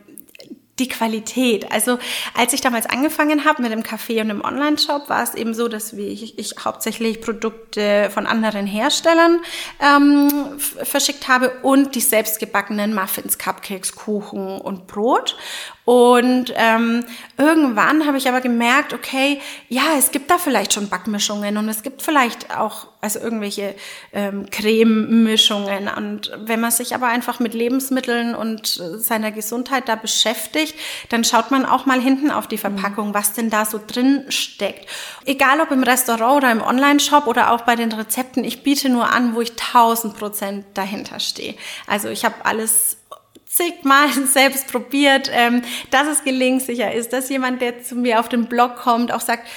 [SPEAKER 3] die Qualität. Also als ich damals angefangen habe mit dem Café und dem Online-Shop, war es eben so, dass ich, ich hauptsächlich Produkte von anderen Herstellern ähm, verschickt habe und die selbstgebackenen Muffins, Cupcakes, Kuchen und Brot. Und ähm, irgendwann habe ich aber gemerkt, okay, ja, es gibt da vielleicht schon Backmischungen und es gibt vielleicht auch also irgendwelche ähm, Crememischungen. Und wenn man sich aber einfach mit Lebensmitteln und seiner Gesundheit da beschäftigt, dann schaut man auch mal hinten auf die Verpackung, was denn da so drin steckt. Egal ob im Restaurant oder im Online-Shop oder auch bei den Rezepten, ich biete nur an, wo ich 1000 Prozent dahinter stehe. Also ich habe alles zigmal [laughs] selbst probiert, ähm, dass es gelingsicher ist, dass jemand, der zu mir auf den Blog kommt, auch sagt,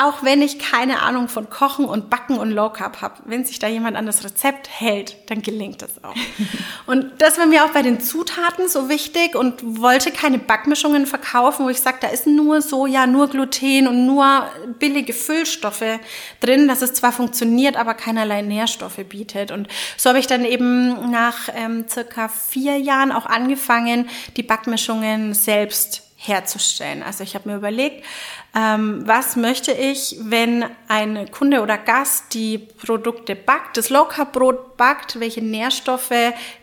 [SPEAKER 3] auch wenn ich keine Ahnung von Kochen und Backen und Low Carb habe, wenn sich da jemand an das Rezept hält, dann gelingt das auch. [laughs] und das war mir auch bei den Zutaten so wichtig und wollte keine Backmischungen verkaufen, wo ich sage, da ist nur Soja, nur Gluten und nur billige Füllstoffe drin, dass es zwar funktioniert, aber keinerlei Nährstoffe bietet. Und so habe ich dann eben nach ähm, circa vier Jahren auch angefangen, die Backmischungen selbst herzustellen. Also ich habe mir überlegt, ähm, was möchte ich, wenn ein Kunde oder Gast die Produkte backt, das Low Carb Brot backt, welche Nährstoffe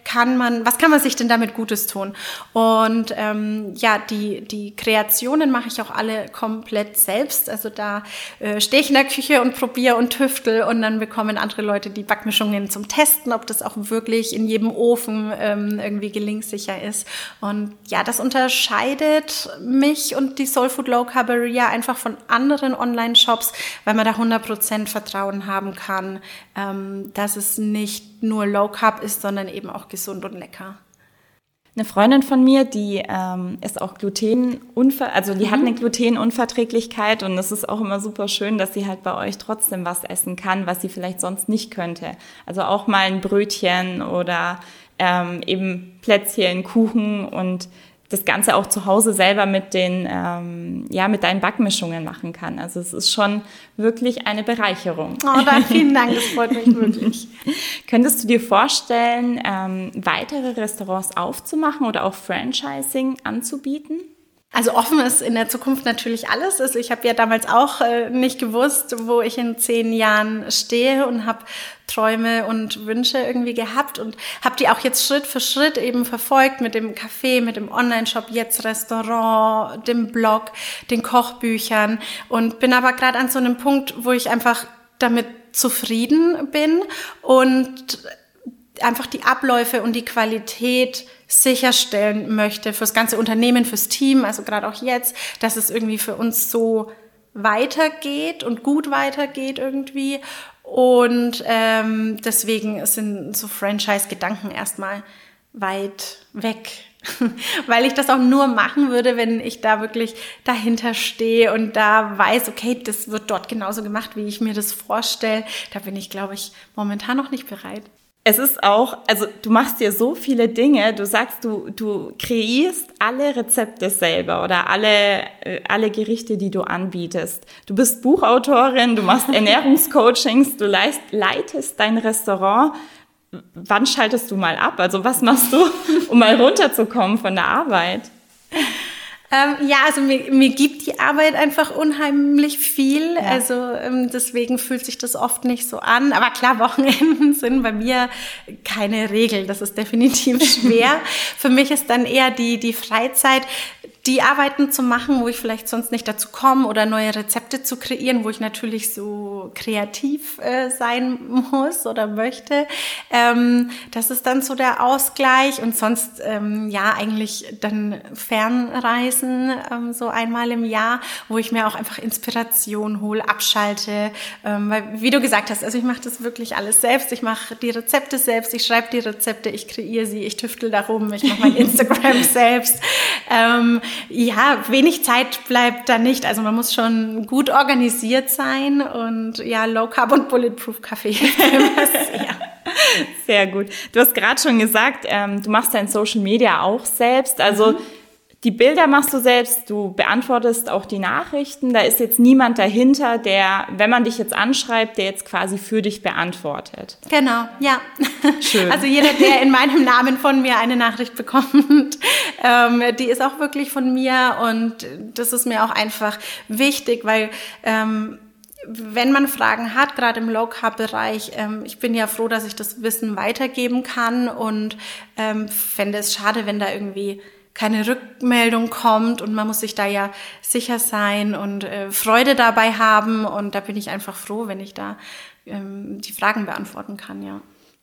[SPEAKER 3] kann man, was kann man sich denn damit Gutes tun? Und ähm, ja, die, die Kreationen mache ich auch alle komplett selbst. Also da äh, stehe ich in der Küche und probiere und tüftel und dann bekommen andere Leute die Backmischungen zum Testen, ob das auch wirklich in jedem Ofen ähm, irgendwie gelingsicher ist. Und ja, das unterscheidet mich und die Soul Food Low Carberia einfach von anderen Online-Shops, weil man da 100% Vertrauen haben kann, ähm, dass es nicht nur Low Carb ist, sondern eben auch gesund und lecker.
[SPEAKER 2] Eine Freundin von mir, die ähm, ist auch glutenunver, also die mhm. hat eine Glutenunverträglichkeit und es ist auch immer super schön, dass sie halt bei euch trotzdem was essen kann, was sie vielleicht sonst nicht könnte. Also auch mal ein Brötchen oder ähm, eben Plätzchen, Kuchen und das Ganze auch zu Hause selber mit den, ähm, ja, mit deinen Backmischungen machen kann. Also es ist schon wirklich eine Bereicherung.
[SPEAKER 3] Oh, dann vielen Dank, das freut mich wirklich. [laughs]
[SPEAKER 2] Könntest du dir vorstellen, ähm, weitere Restaurants aufzumachen oder auch Franchising anzubieten?
[SPEAKER 3] Also offen ist in der Zukunft natürlich alles. Also ich habe ja damals auch äh, nicht gewusst, wo ich in zehn Jahren stehe und habe Träume und Wünsche irgendwie gehabt und habe die auch jetzt Schritt für Schritt eben verfolgt mit dem Café, mit dem Online-Shop, jetzt Restaurant, dem Blog, den Kochbüchern und bin aber gerade an so einem Punkt, wo ich einfach damit zufrieden bin und einfach die Abläufe und die Qualität sicherstellen möchte fürs ganze Unternehmen, fürs Team, also gerade auch jetzt, dass es irgendwie für uns so weitergeht und gut weitergeht irgendwie. Und ähm, deswegen sind so Franchise-Gedanken erstmal weit weg. [laughs] Weil ich das auch nur machen würde, wenn ich da wirklich dahinter stehe und da weiß, okay, das wird dort genauso gemacht, wie ich mir das vorstelle. Da bin ich, glaube ich, momentan noch nicht bereit
[SPEAKER 2] es ist auch, also du machst dir so viele Dinge, du sagst, du, du kreierst alle Rezepte selber oder alle, äh, alle Gerichte, die du anbietest. Du bist Buchautorin, du machst [laughs] Ernährungscoachings, du leist, leitest dein Restaurant. Wann schaltest du mal ab? Also was machst du, um mal [laughs] runterzukommen von der Arbeit?
[SPEAKER 3] Ähm, ja, also mir, mir gibt die Arbeit einfach unheimlich viel. Ja. Also ähm, deswegen fühlt sich das oft nicht so an. Aber klar, [laughs] Wochenenden sind bei mir keine Regel. Das ist definitiv [laughs] schwer. Für mich ist dann eher die, die Freizeit die Arbeiten zu machen, wo ich vielleicht sonst nicht dazu komme oder neue Rezepte zu kreieren, wo ich natürlich so kreativ äh, sein muss oder möchte. Ähm, das ist dann so der Ausgleich und sonst ähm, ja eigentlich dann Fernreisen ähm, so einmal im Jahr, wo ich mir auch einfach Inspiration hole, abschalte, ähm, weil wie du gesagt hast, also ich mache das wirklich alles selbst. Ich mache die Rezepte selbst, ich schreibe die Rezepte, ich kreiere sie, ich tüftel darum, ich mache mein [laughs] Instagram selbst. Ja, wenig Zeit bleibt da nicht. Also man muss schon gut organisiert sein und ja, Low Carb und Bulletproof Kaffee.
[SPEAKER 2] sehr. [laughs] sehr gut. Du hast gerade schon gesagt, ähm, du machst dein Social Media auch selbst. Also mhm die Bilder machst du selbst, du beantwortest auch die Nachrichten. Da ist jetzt niemand dahinter, der, wenn man dich jetzt anschreibt, der jetzt quasi für dich beantwortet.
[SPEAKER 3] Genau, ja. Schön. Also jeder, der in meinem Namen von mir eine Nachricht bekommt, [laughs] ähm, die ist auch wirklich von mir und das ist mir auch einfach wichtig, weil ähm, wenn man Fragen hat, gerade im Low Carb Bereich, ähm, ich bin ja froh, dass ich das Wissen weitergeben kann und ähm, fände es schade, wenn da irgendwie keine Rückmeldung kommt und man muss sich da ja sicher sein und äh, Freude dabei haben und da bin ich einfach froh, wenn ich da ähm, die Fragen beantworten kann, ja.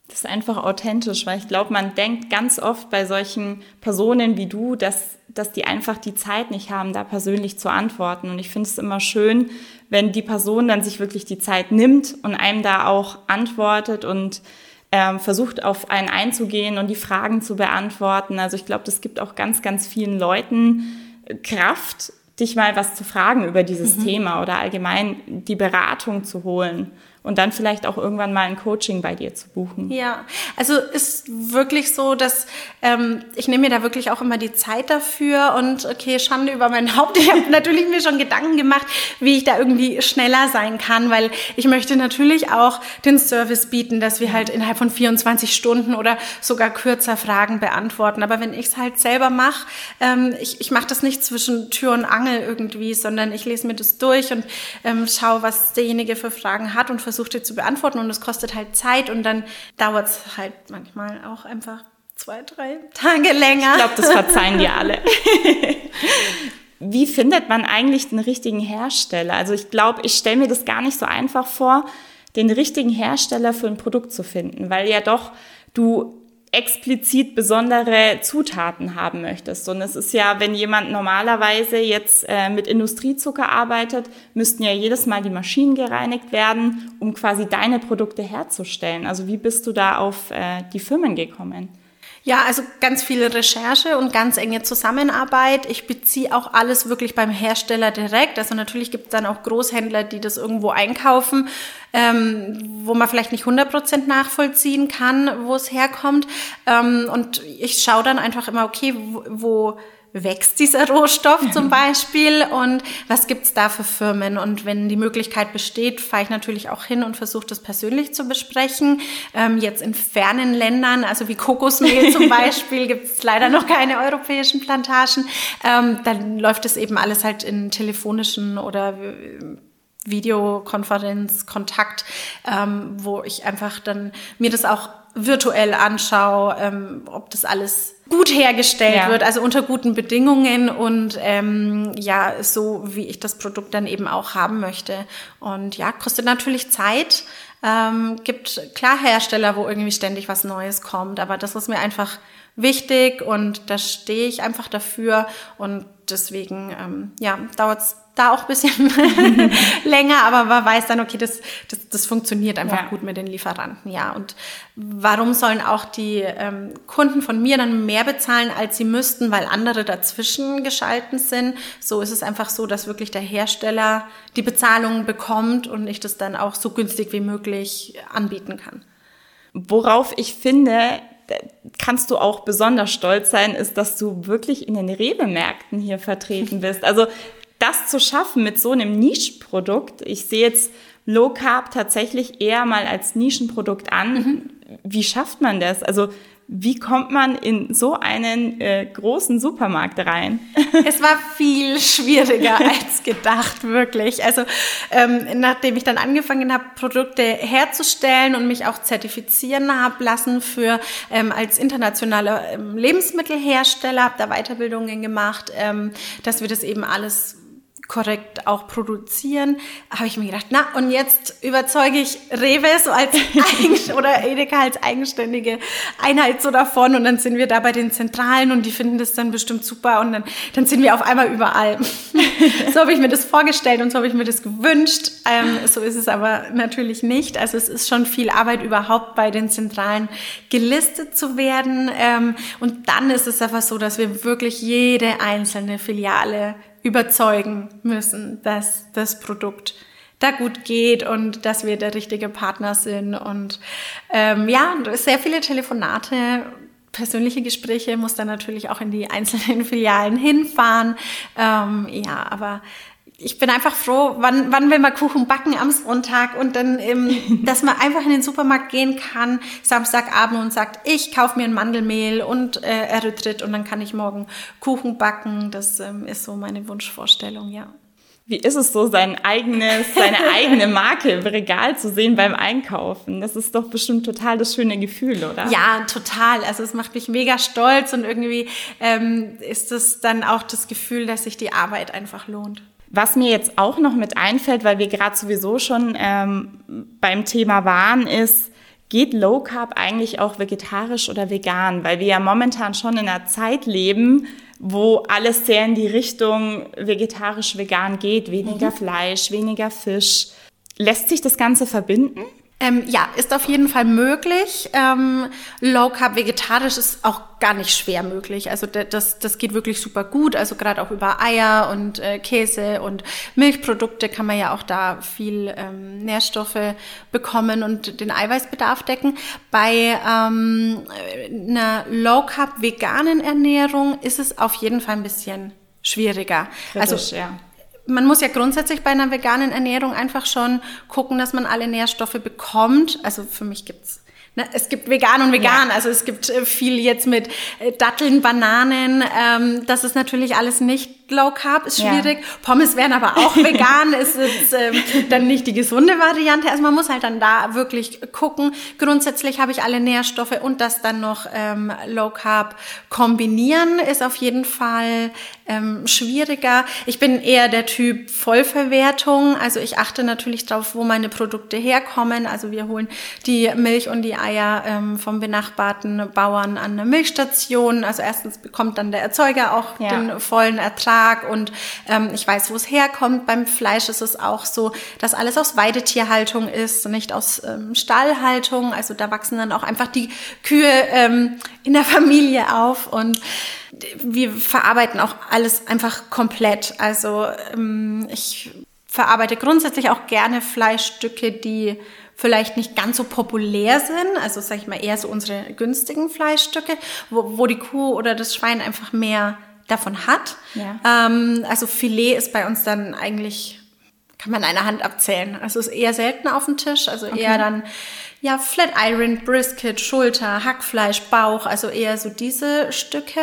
[SPEAKER 2] Das ist einfach authentisch, weil ich glaube, man denkt ganz oft bei solchen Personen wie du, dass, dass die einfach die Zeit nicht haben, da persönlich zu antworten. Und ich finde es immer schön, wenn die Person dann sich wirklich die Zeit nimmt und einem da auch antwortet und ähm, versucht auf einen einzugehen und die Fragen zu beantworten. Also ich glaube, das gibt auch ganz, ganz vielen Leuten Kraft, dich mal was zu fragen über dieses mhm. Thema oder allgemein die Beratung zu holen und dann vielleicht auch irgendwann mal ein Coaching bei dir zu buchen.
[SPEAKER 3] Ja, also ist wirklich so, dass ähm, ich nehme mir da wirklich auch immer die Zeit dafür und okay, Schande über mein [laughs] Haupt. Ich habe natürlich mir schon Gedanken gemacht, wie ich da irgendwie schneller sein kann, weil ich möchte natürlich auch den Service bieten, dass wir halt innerhalb von 24 Stunden oder sogar kürzer Fragen beantworten. Aber wenn ich es halt selber mache, ähm, ich, ich mache das nicht zwischen Tür und Angel irgendwie, sondern ich lese mir das durch und ähm, schaue, was derjenige für Fragen hat und versucht dir zu beantworten und es kostet halt Zeit und dann dauert es halt manchmal auch einfach zwei, drei [laughs] Tage länger.
[SPEAKER 2] Ich glaube, das verzeihen dir alle. [laughs] Wie findet man eigentlich den richtigen Hersteller? Also ich glaube, ich stelle mir das gar nicht so einfach vor, den richtigen Hersteller für ein Produkt zu finden, weil ja doch du explizit besondere Zutaten haben möchtest. Und es ist ja, wenn jemand normalerweise jetzt äh, mit Industriezucker arbeitet, müssten ja jedes Mal die Maschinen gereinigt werden, um quasi deine Produkte herzustellen. Also wie bist du da auf äh, die Firmen gekommen?
[SPEAKER 3] Ja, also ganz viele Recherche und ganz enge Zusammenarbeit. Ich beziehe auch alles wirklich beim Hersteller direkt. Also natürlich gibt es dann auch Großhändler, die das irgendwo einkaufen, ähm, wo man vielleicht nicht 100% nachvollziehen kann, wo es herkommt. Ähm, und ich schaue dann einfach immer, okay, wo, wo wächst dieser Rohstoff zum [laughs] Beispiel und was gibt's da für Firmen? Und wenn die Möglichkeit besteht, fahre ich natürlich auch hin und versuche das persönlich zu besprechen. Ähm, jetzt in fernen Ländern, also wie Kokosmehl zum [laughs] Beispiel, gibt's leider noch keine europäischen Plantagen. Ähm, dann läuft es eben alles halt in telefonischen oder Videokonferenz, Kontakt, ähm, wo ich einfach dann mir das auch virtuell anschaue, ähm, ob das alles gut hergestellt ja. wird, also unter guten Bedingungen und ähm, ja, so wie ich das Produkt dann eben auch haben möchte. Und ja, kostet natürlich Zeit. Ähm, gibt klar Hersteller, wo irgendwie ständig was Neues kommt, aber das ist mir einfach wichtig und da stehe ich einfach dafür und deswegen ähm, ja, dauert es da auch ein bisschen [laughs] [laughs] länger, aber man weiß dann, okay, das, das, das funktioniert einfach ja. gut mit den Lieferanten, ja. Und warum sollen auch die ähm, Kunden von mir dann mehr bezahlen, als sie müssten, weil andere dazwischen geschalten sind? So ist es einfach so, dass wirklich der Hersteller die Bezahlung bekommt und ich das dann auch so günstig wie möglich anbieten kann.
[SPEAKER 2] Worauf ich finde, kannst du auch besonders stolz sein, ist, dass du wirklich in den Rewe-Märkten hier vertreten bist. Also das zu schaffen mit so einem Nischenprodukt, ich sehe jetzt Low Carb tatsächlich eher mal als Nischenprodukt an. Mhm. Wie schafft man das? Also wie kommt man in so einen äh, großen Supermarkt rein? [laughs]
[SPEAKER 3] Es war viel schwieriger [laughs] als gedacht, wirklich. Also ähm, nachdem ich dann angefangen habe, Produkte herzustellen und mich auch zertifizieren habe lassen für ähm, als internationaler ähm, Lebensmittelhersteller, habe da Weiterbildungen gemacht, ähm, dass wir das eben alles korrekt auch produzieren, habe ich mir gedacht, na und jetzt überzeuge ich Rewe so als [laughs] oder Edeka als eigenständige Einheit so davon und dann sind wir da bei den Zentralen und die finden das dann bestimmt super und dann, dann sind wir auf einmal überall. [laughs] so habe ich mir das vorgestellt und so habe ich mir das gewünscht. Ähm, so ist es aber natürlich nicht. Also es ist schon viel Arbeit überhaupt bei den Zentralen gelistet zu werden ähm, und dann ist es einfach so, dass wir wirklich jede einzelne Filiale überzeugen müssen, dass das Produkt da gut geht und dass wir der richtige Partner sind. Und ähm, ja, sehr viele Telefonate, persönliche Gespräche, muss dann natürlich auch in die einzelnen [laughs] Filialen hinfahren. Ähm, ja, aber ich bin einfach froh, wann, wann will man Kuchen backen am Sonntag und dann, ähm, [laughs] dass man einfach in den Supermarkt gehen kann, Samstagabend und sagt, ich kaufe mir ein Mandelmehl und äh, Erythrit und dann kann ich morgen Kuchen backen. Das ähm, ist so meine Wunschvorstellung, ja.
[SPEAKER 2] Wie ist es so, sein eigenes, seine [laughs] eigene Marke im Regal zu sehen beim Einkaufen? Das ist doch bestimmt total das schöne Gefühl, oder?
[SPEAKER 3] Ja, total. Also es macht mich mega stolz und irgendwie ähm, ist es dann auch das Gefühl, dass sich die Arbeit einfach lohnt.
[SPEAKER 2] Was mir jetzt auch noch mit einfällt, weil wir gerade sowieso schon ähm, beim Thema waren, ist, geht Low Carb eigentlich auch vegetarisch oder vegan? Weil wir ja momentan schon in einer Zeit leben, wo alles sehr in die Richtung vegetarisch-vegan geht. Weniger mhm. Fleisch, weniger Fisch. Lässt sich das Ganze verbinden?
[SPEAKER 3] Ähm, ja, ist auf jeden Fall möglich. Ähm, Low Carb vegetarisch ist auch gar nicht schwer möglich. Also das, das geht wirklich super gut. Also gerade auch über Eier und äh, Käse und Milchprodukte kann man ja auch da viel ähm, Nährstoffe bekommen und den Eiweißbedarf decken. Bei ähm, einer Low Carb veganen Ernährung ist es auf jeden Fall ein bisschen schwieriger.
[SPEAKER 2] Kritisch, also ja
[SPEAKER 3] man muss ja grundsätzlich bei einer veganen Ernährung einfach schon gucken, dass man alle Nährstoffe bekommt. Also für mich gibt's Ne, es gibt vegan und vegan, ja. also es gibt äh, viel jetzt mit äh, Datteln, Bananen. Ähm, das ist natürlich alles nicht Low Carb, ist schwierig. Ja. Pommes wären aber auch [laughs] vegan, ist jetzt ähm, dann nicht die gesunde Variante. Also man muss halt dann da wirklich gucken. Grundsätzlich habe ich alle Nährstoffe und das dann noch ähm, Low Carb kombinieren, ist auf jeden Fall ähm, schwieriger. Ich bin eher der Typ Vollverwertung, also ich achte natürlich darauf, wo meine Produkte herkommen. Also wir holen die Milch und die Eier ähm, vom benachbarten Bauern an der Milchstation. Also erstens bekommt dann der Erzeuger auch ja. den vollen Ertrag und ähm, ich weiß, wo es herkommt. Beim Fleisch ist es auch so, dass alles aus Weidetierhaltung ist nicht aus ähm, Stallhaltung. Also da wachsen dann auch einfach die Kühe ähm, in der [laughs] Familie auf und wir verarbeiten auch alles einfach komplett. Also ähm, ich verarbeite grundsätzlich auch gerne Fleischstücke, die vielleicht nicht ganz so populär sind, also sag ich mal eher so unsere günstigen Fleischstücke, wo, wo die Kuh oder das Schwein einfach mehr davon hat. Ja. Ähm, also Filet ist bei uns dann eigentlich, kann man eine Hand abzählen. Also ist eher selten auf dem Tisch, also okay. eher dann ja, Flat Iron, Brisket, Schulter, Hackfleisch, Bauch, also eher so diese Stücke.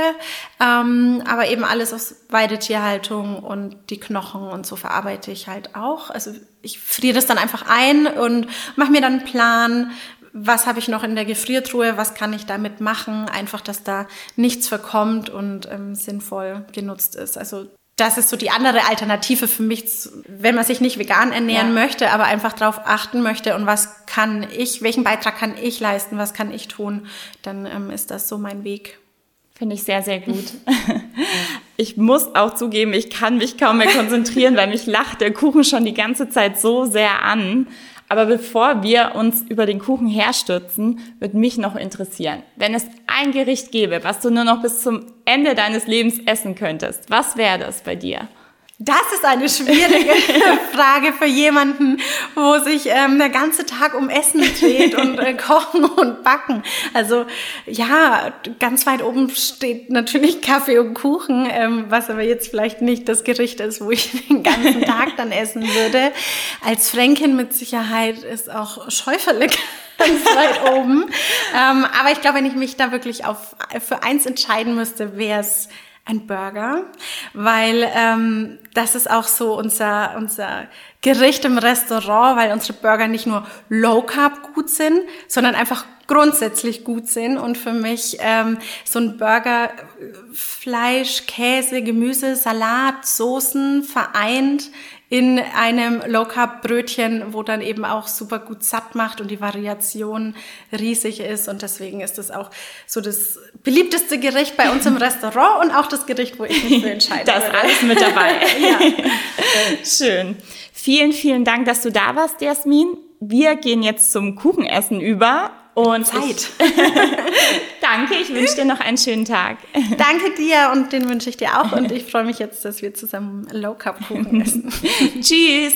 [SPEAKER 3] Ähm, aber eben alles aus Weidetierhaltung und die Knochen und so verarbeite ich halt auch. Also ich friere das dann einfach ein und mache mir dann einen Plan, was habe ich noch in der Gefriertruhe, was kann ich damit machen, einfach, dass da nichts verkommt und ähm, sinnvoll genutzt ist. Also das ist so die andere Alternative für mich, wenn man sich nicht vegan ernähren ja. möchte, aber einfach darauf achten möchte und was kann ich, welchen Beitrag kann ich leisten, was kann ich tun, dann ähm, ist das so mein Weg.
[SPEAKER 2] Finde ich sehr, sehr gut. [laughs] Ich muss auch zugeben, ich kann mich kaum mehr konzentrieren, weil mich lacht der Kuchen schon die ganze Zeit so sehr an. Aber bevor wir uns über den Kuchen herstürzen, wird mich noch interessieren, wenn es ein Gericht gäbe, was du nur noch bis zum Ende deines Lebens essen könntest, was wäre das bei dir?
[SPEAKER 3] Das ist eine schwierige [laughs] Frage für jemanden, wo sich ähm, der ganze Tag um Essen dreht und äh, [laughs] Kochen und Backen. Also ja, ganz weit oben steht natürlich Kaffee und Kuchen, ähm, was aber jetzt vielleicht nicht das Gericht ist, wo ich [laughs] den ganzen Tag dann essen würde. Als Fränkin mit Sicherheit ist auch Schäuferle ganz weit oben. Ähm, aber ich glaube, wenn ich mich da wirklich auf, für eins entscheiden müsste, wäre es ein Burger, weil ähm, das ist auch so unser, unser Gericht im Restaurant, weil unsere Burger nicht nur low carb gut sind, sondern einfach grundsätzlich gut sind. Und für mich ähm, so ein Burger Fleisch, Käse, Gemüse, Salat, Soßen vereint in einem Low Carb Brötchen, wo dann eben auch super gut satt macht und die Variation riesig ist und deswegen ist das auch so das beliebteste Gericht bei uns im [laughs] Restaurant und auch das Gericht, wo ich mich für entscheide.
[SPEAKER 2] Da ist alles mit dabei. [laughs] ja. Schön. Vielen, vielen Dank, dass du da warst, Jasmin. Wir gehen jetzt zum Kuchenessen über und
[SPEAKER 3] Zeit. [laughs]
[SPEAKER 2] danke, ich wünsche dir noch einen schönen Tag. [laughs]
[SPEAKER 3] Danke dir und den wünsche ich dir auch und ich freue mich jetzt, dass wir zusammen Low Carb Kuchen [laughs] essen.
[SPEAKER 2] Tschüss.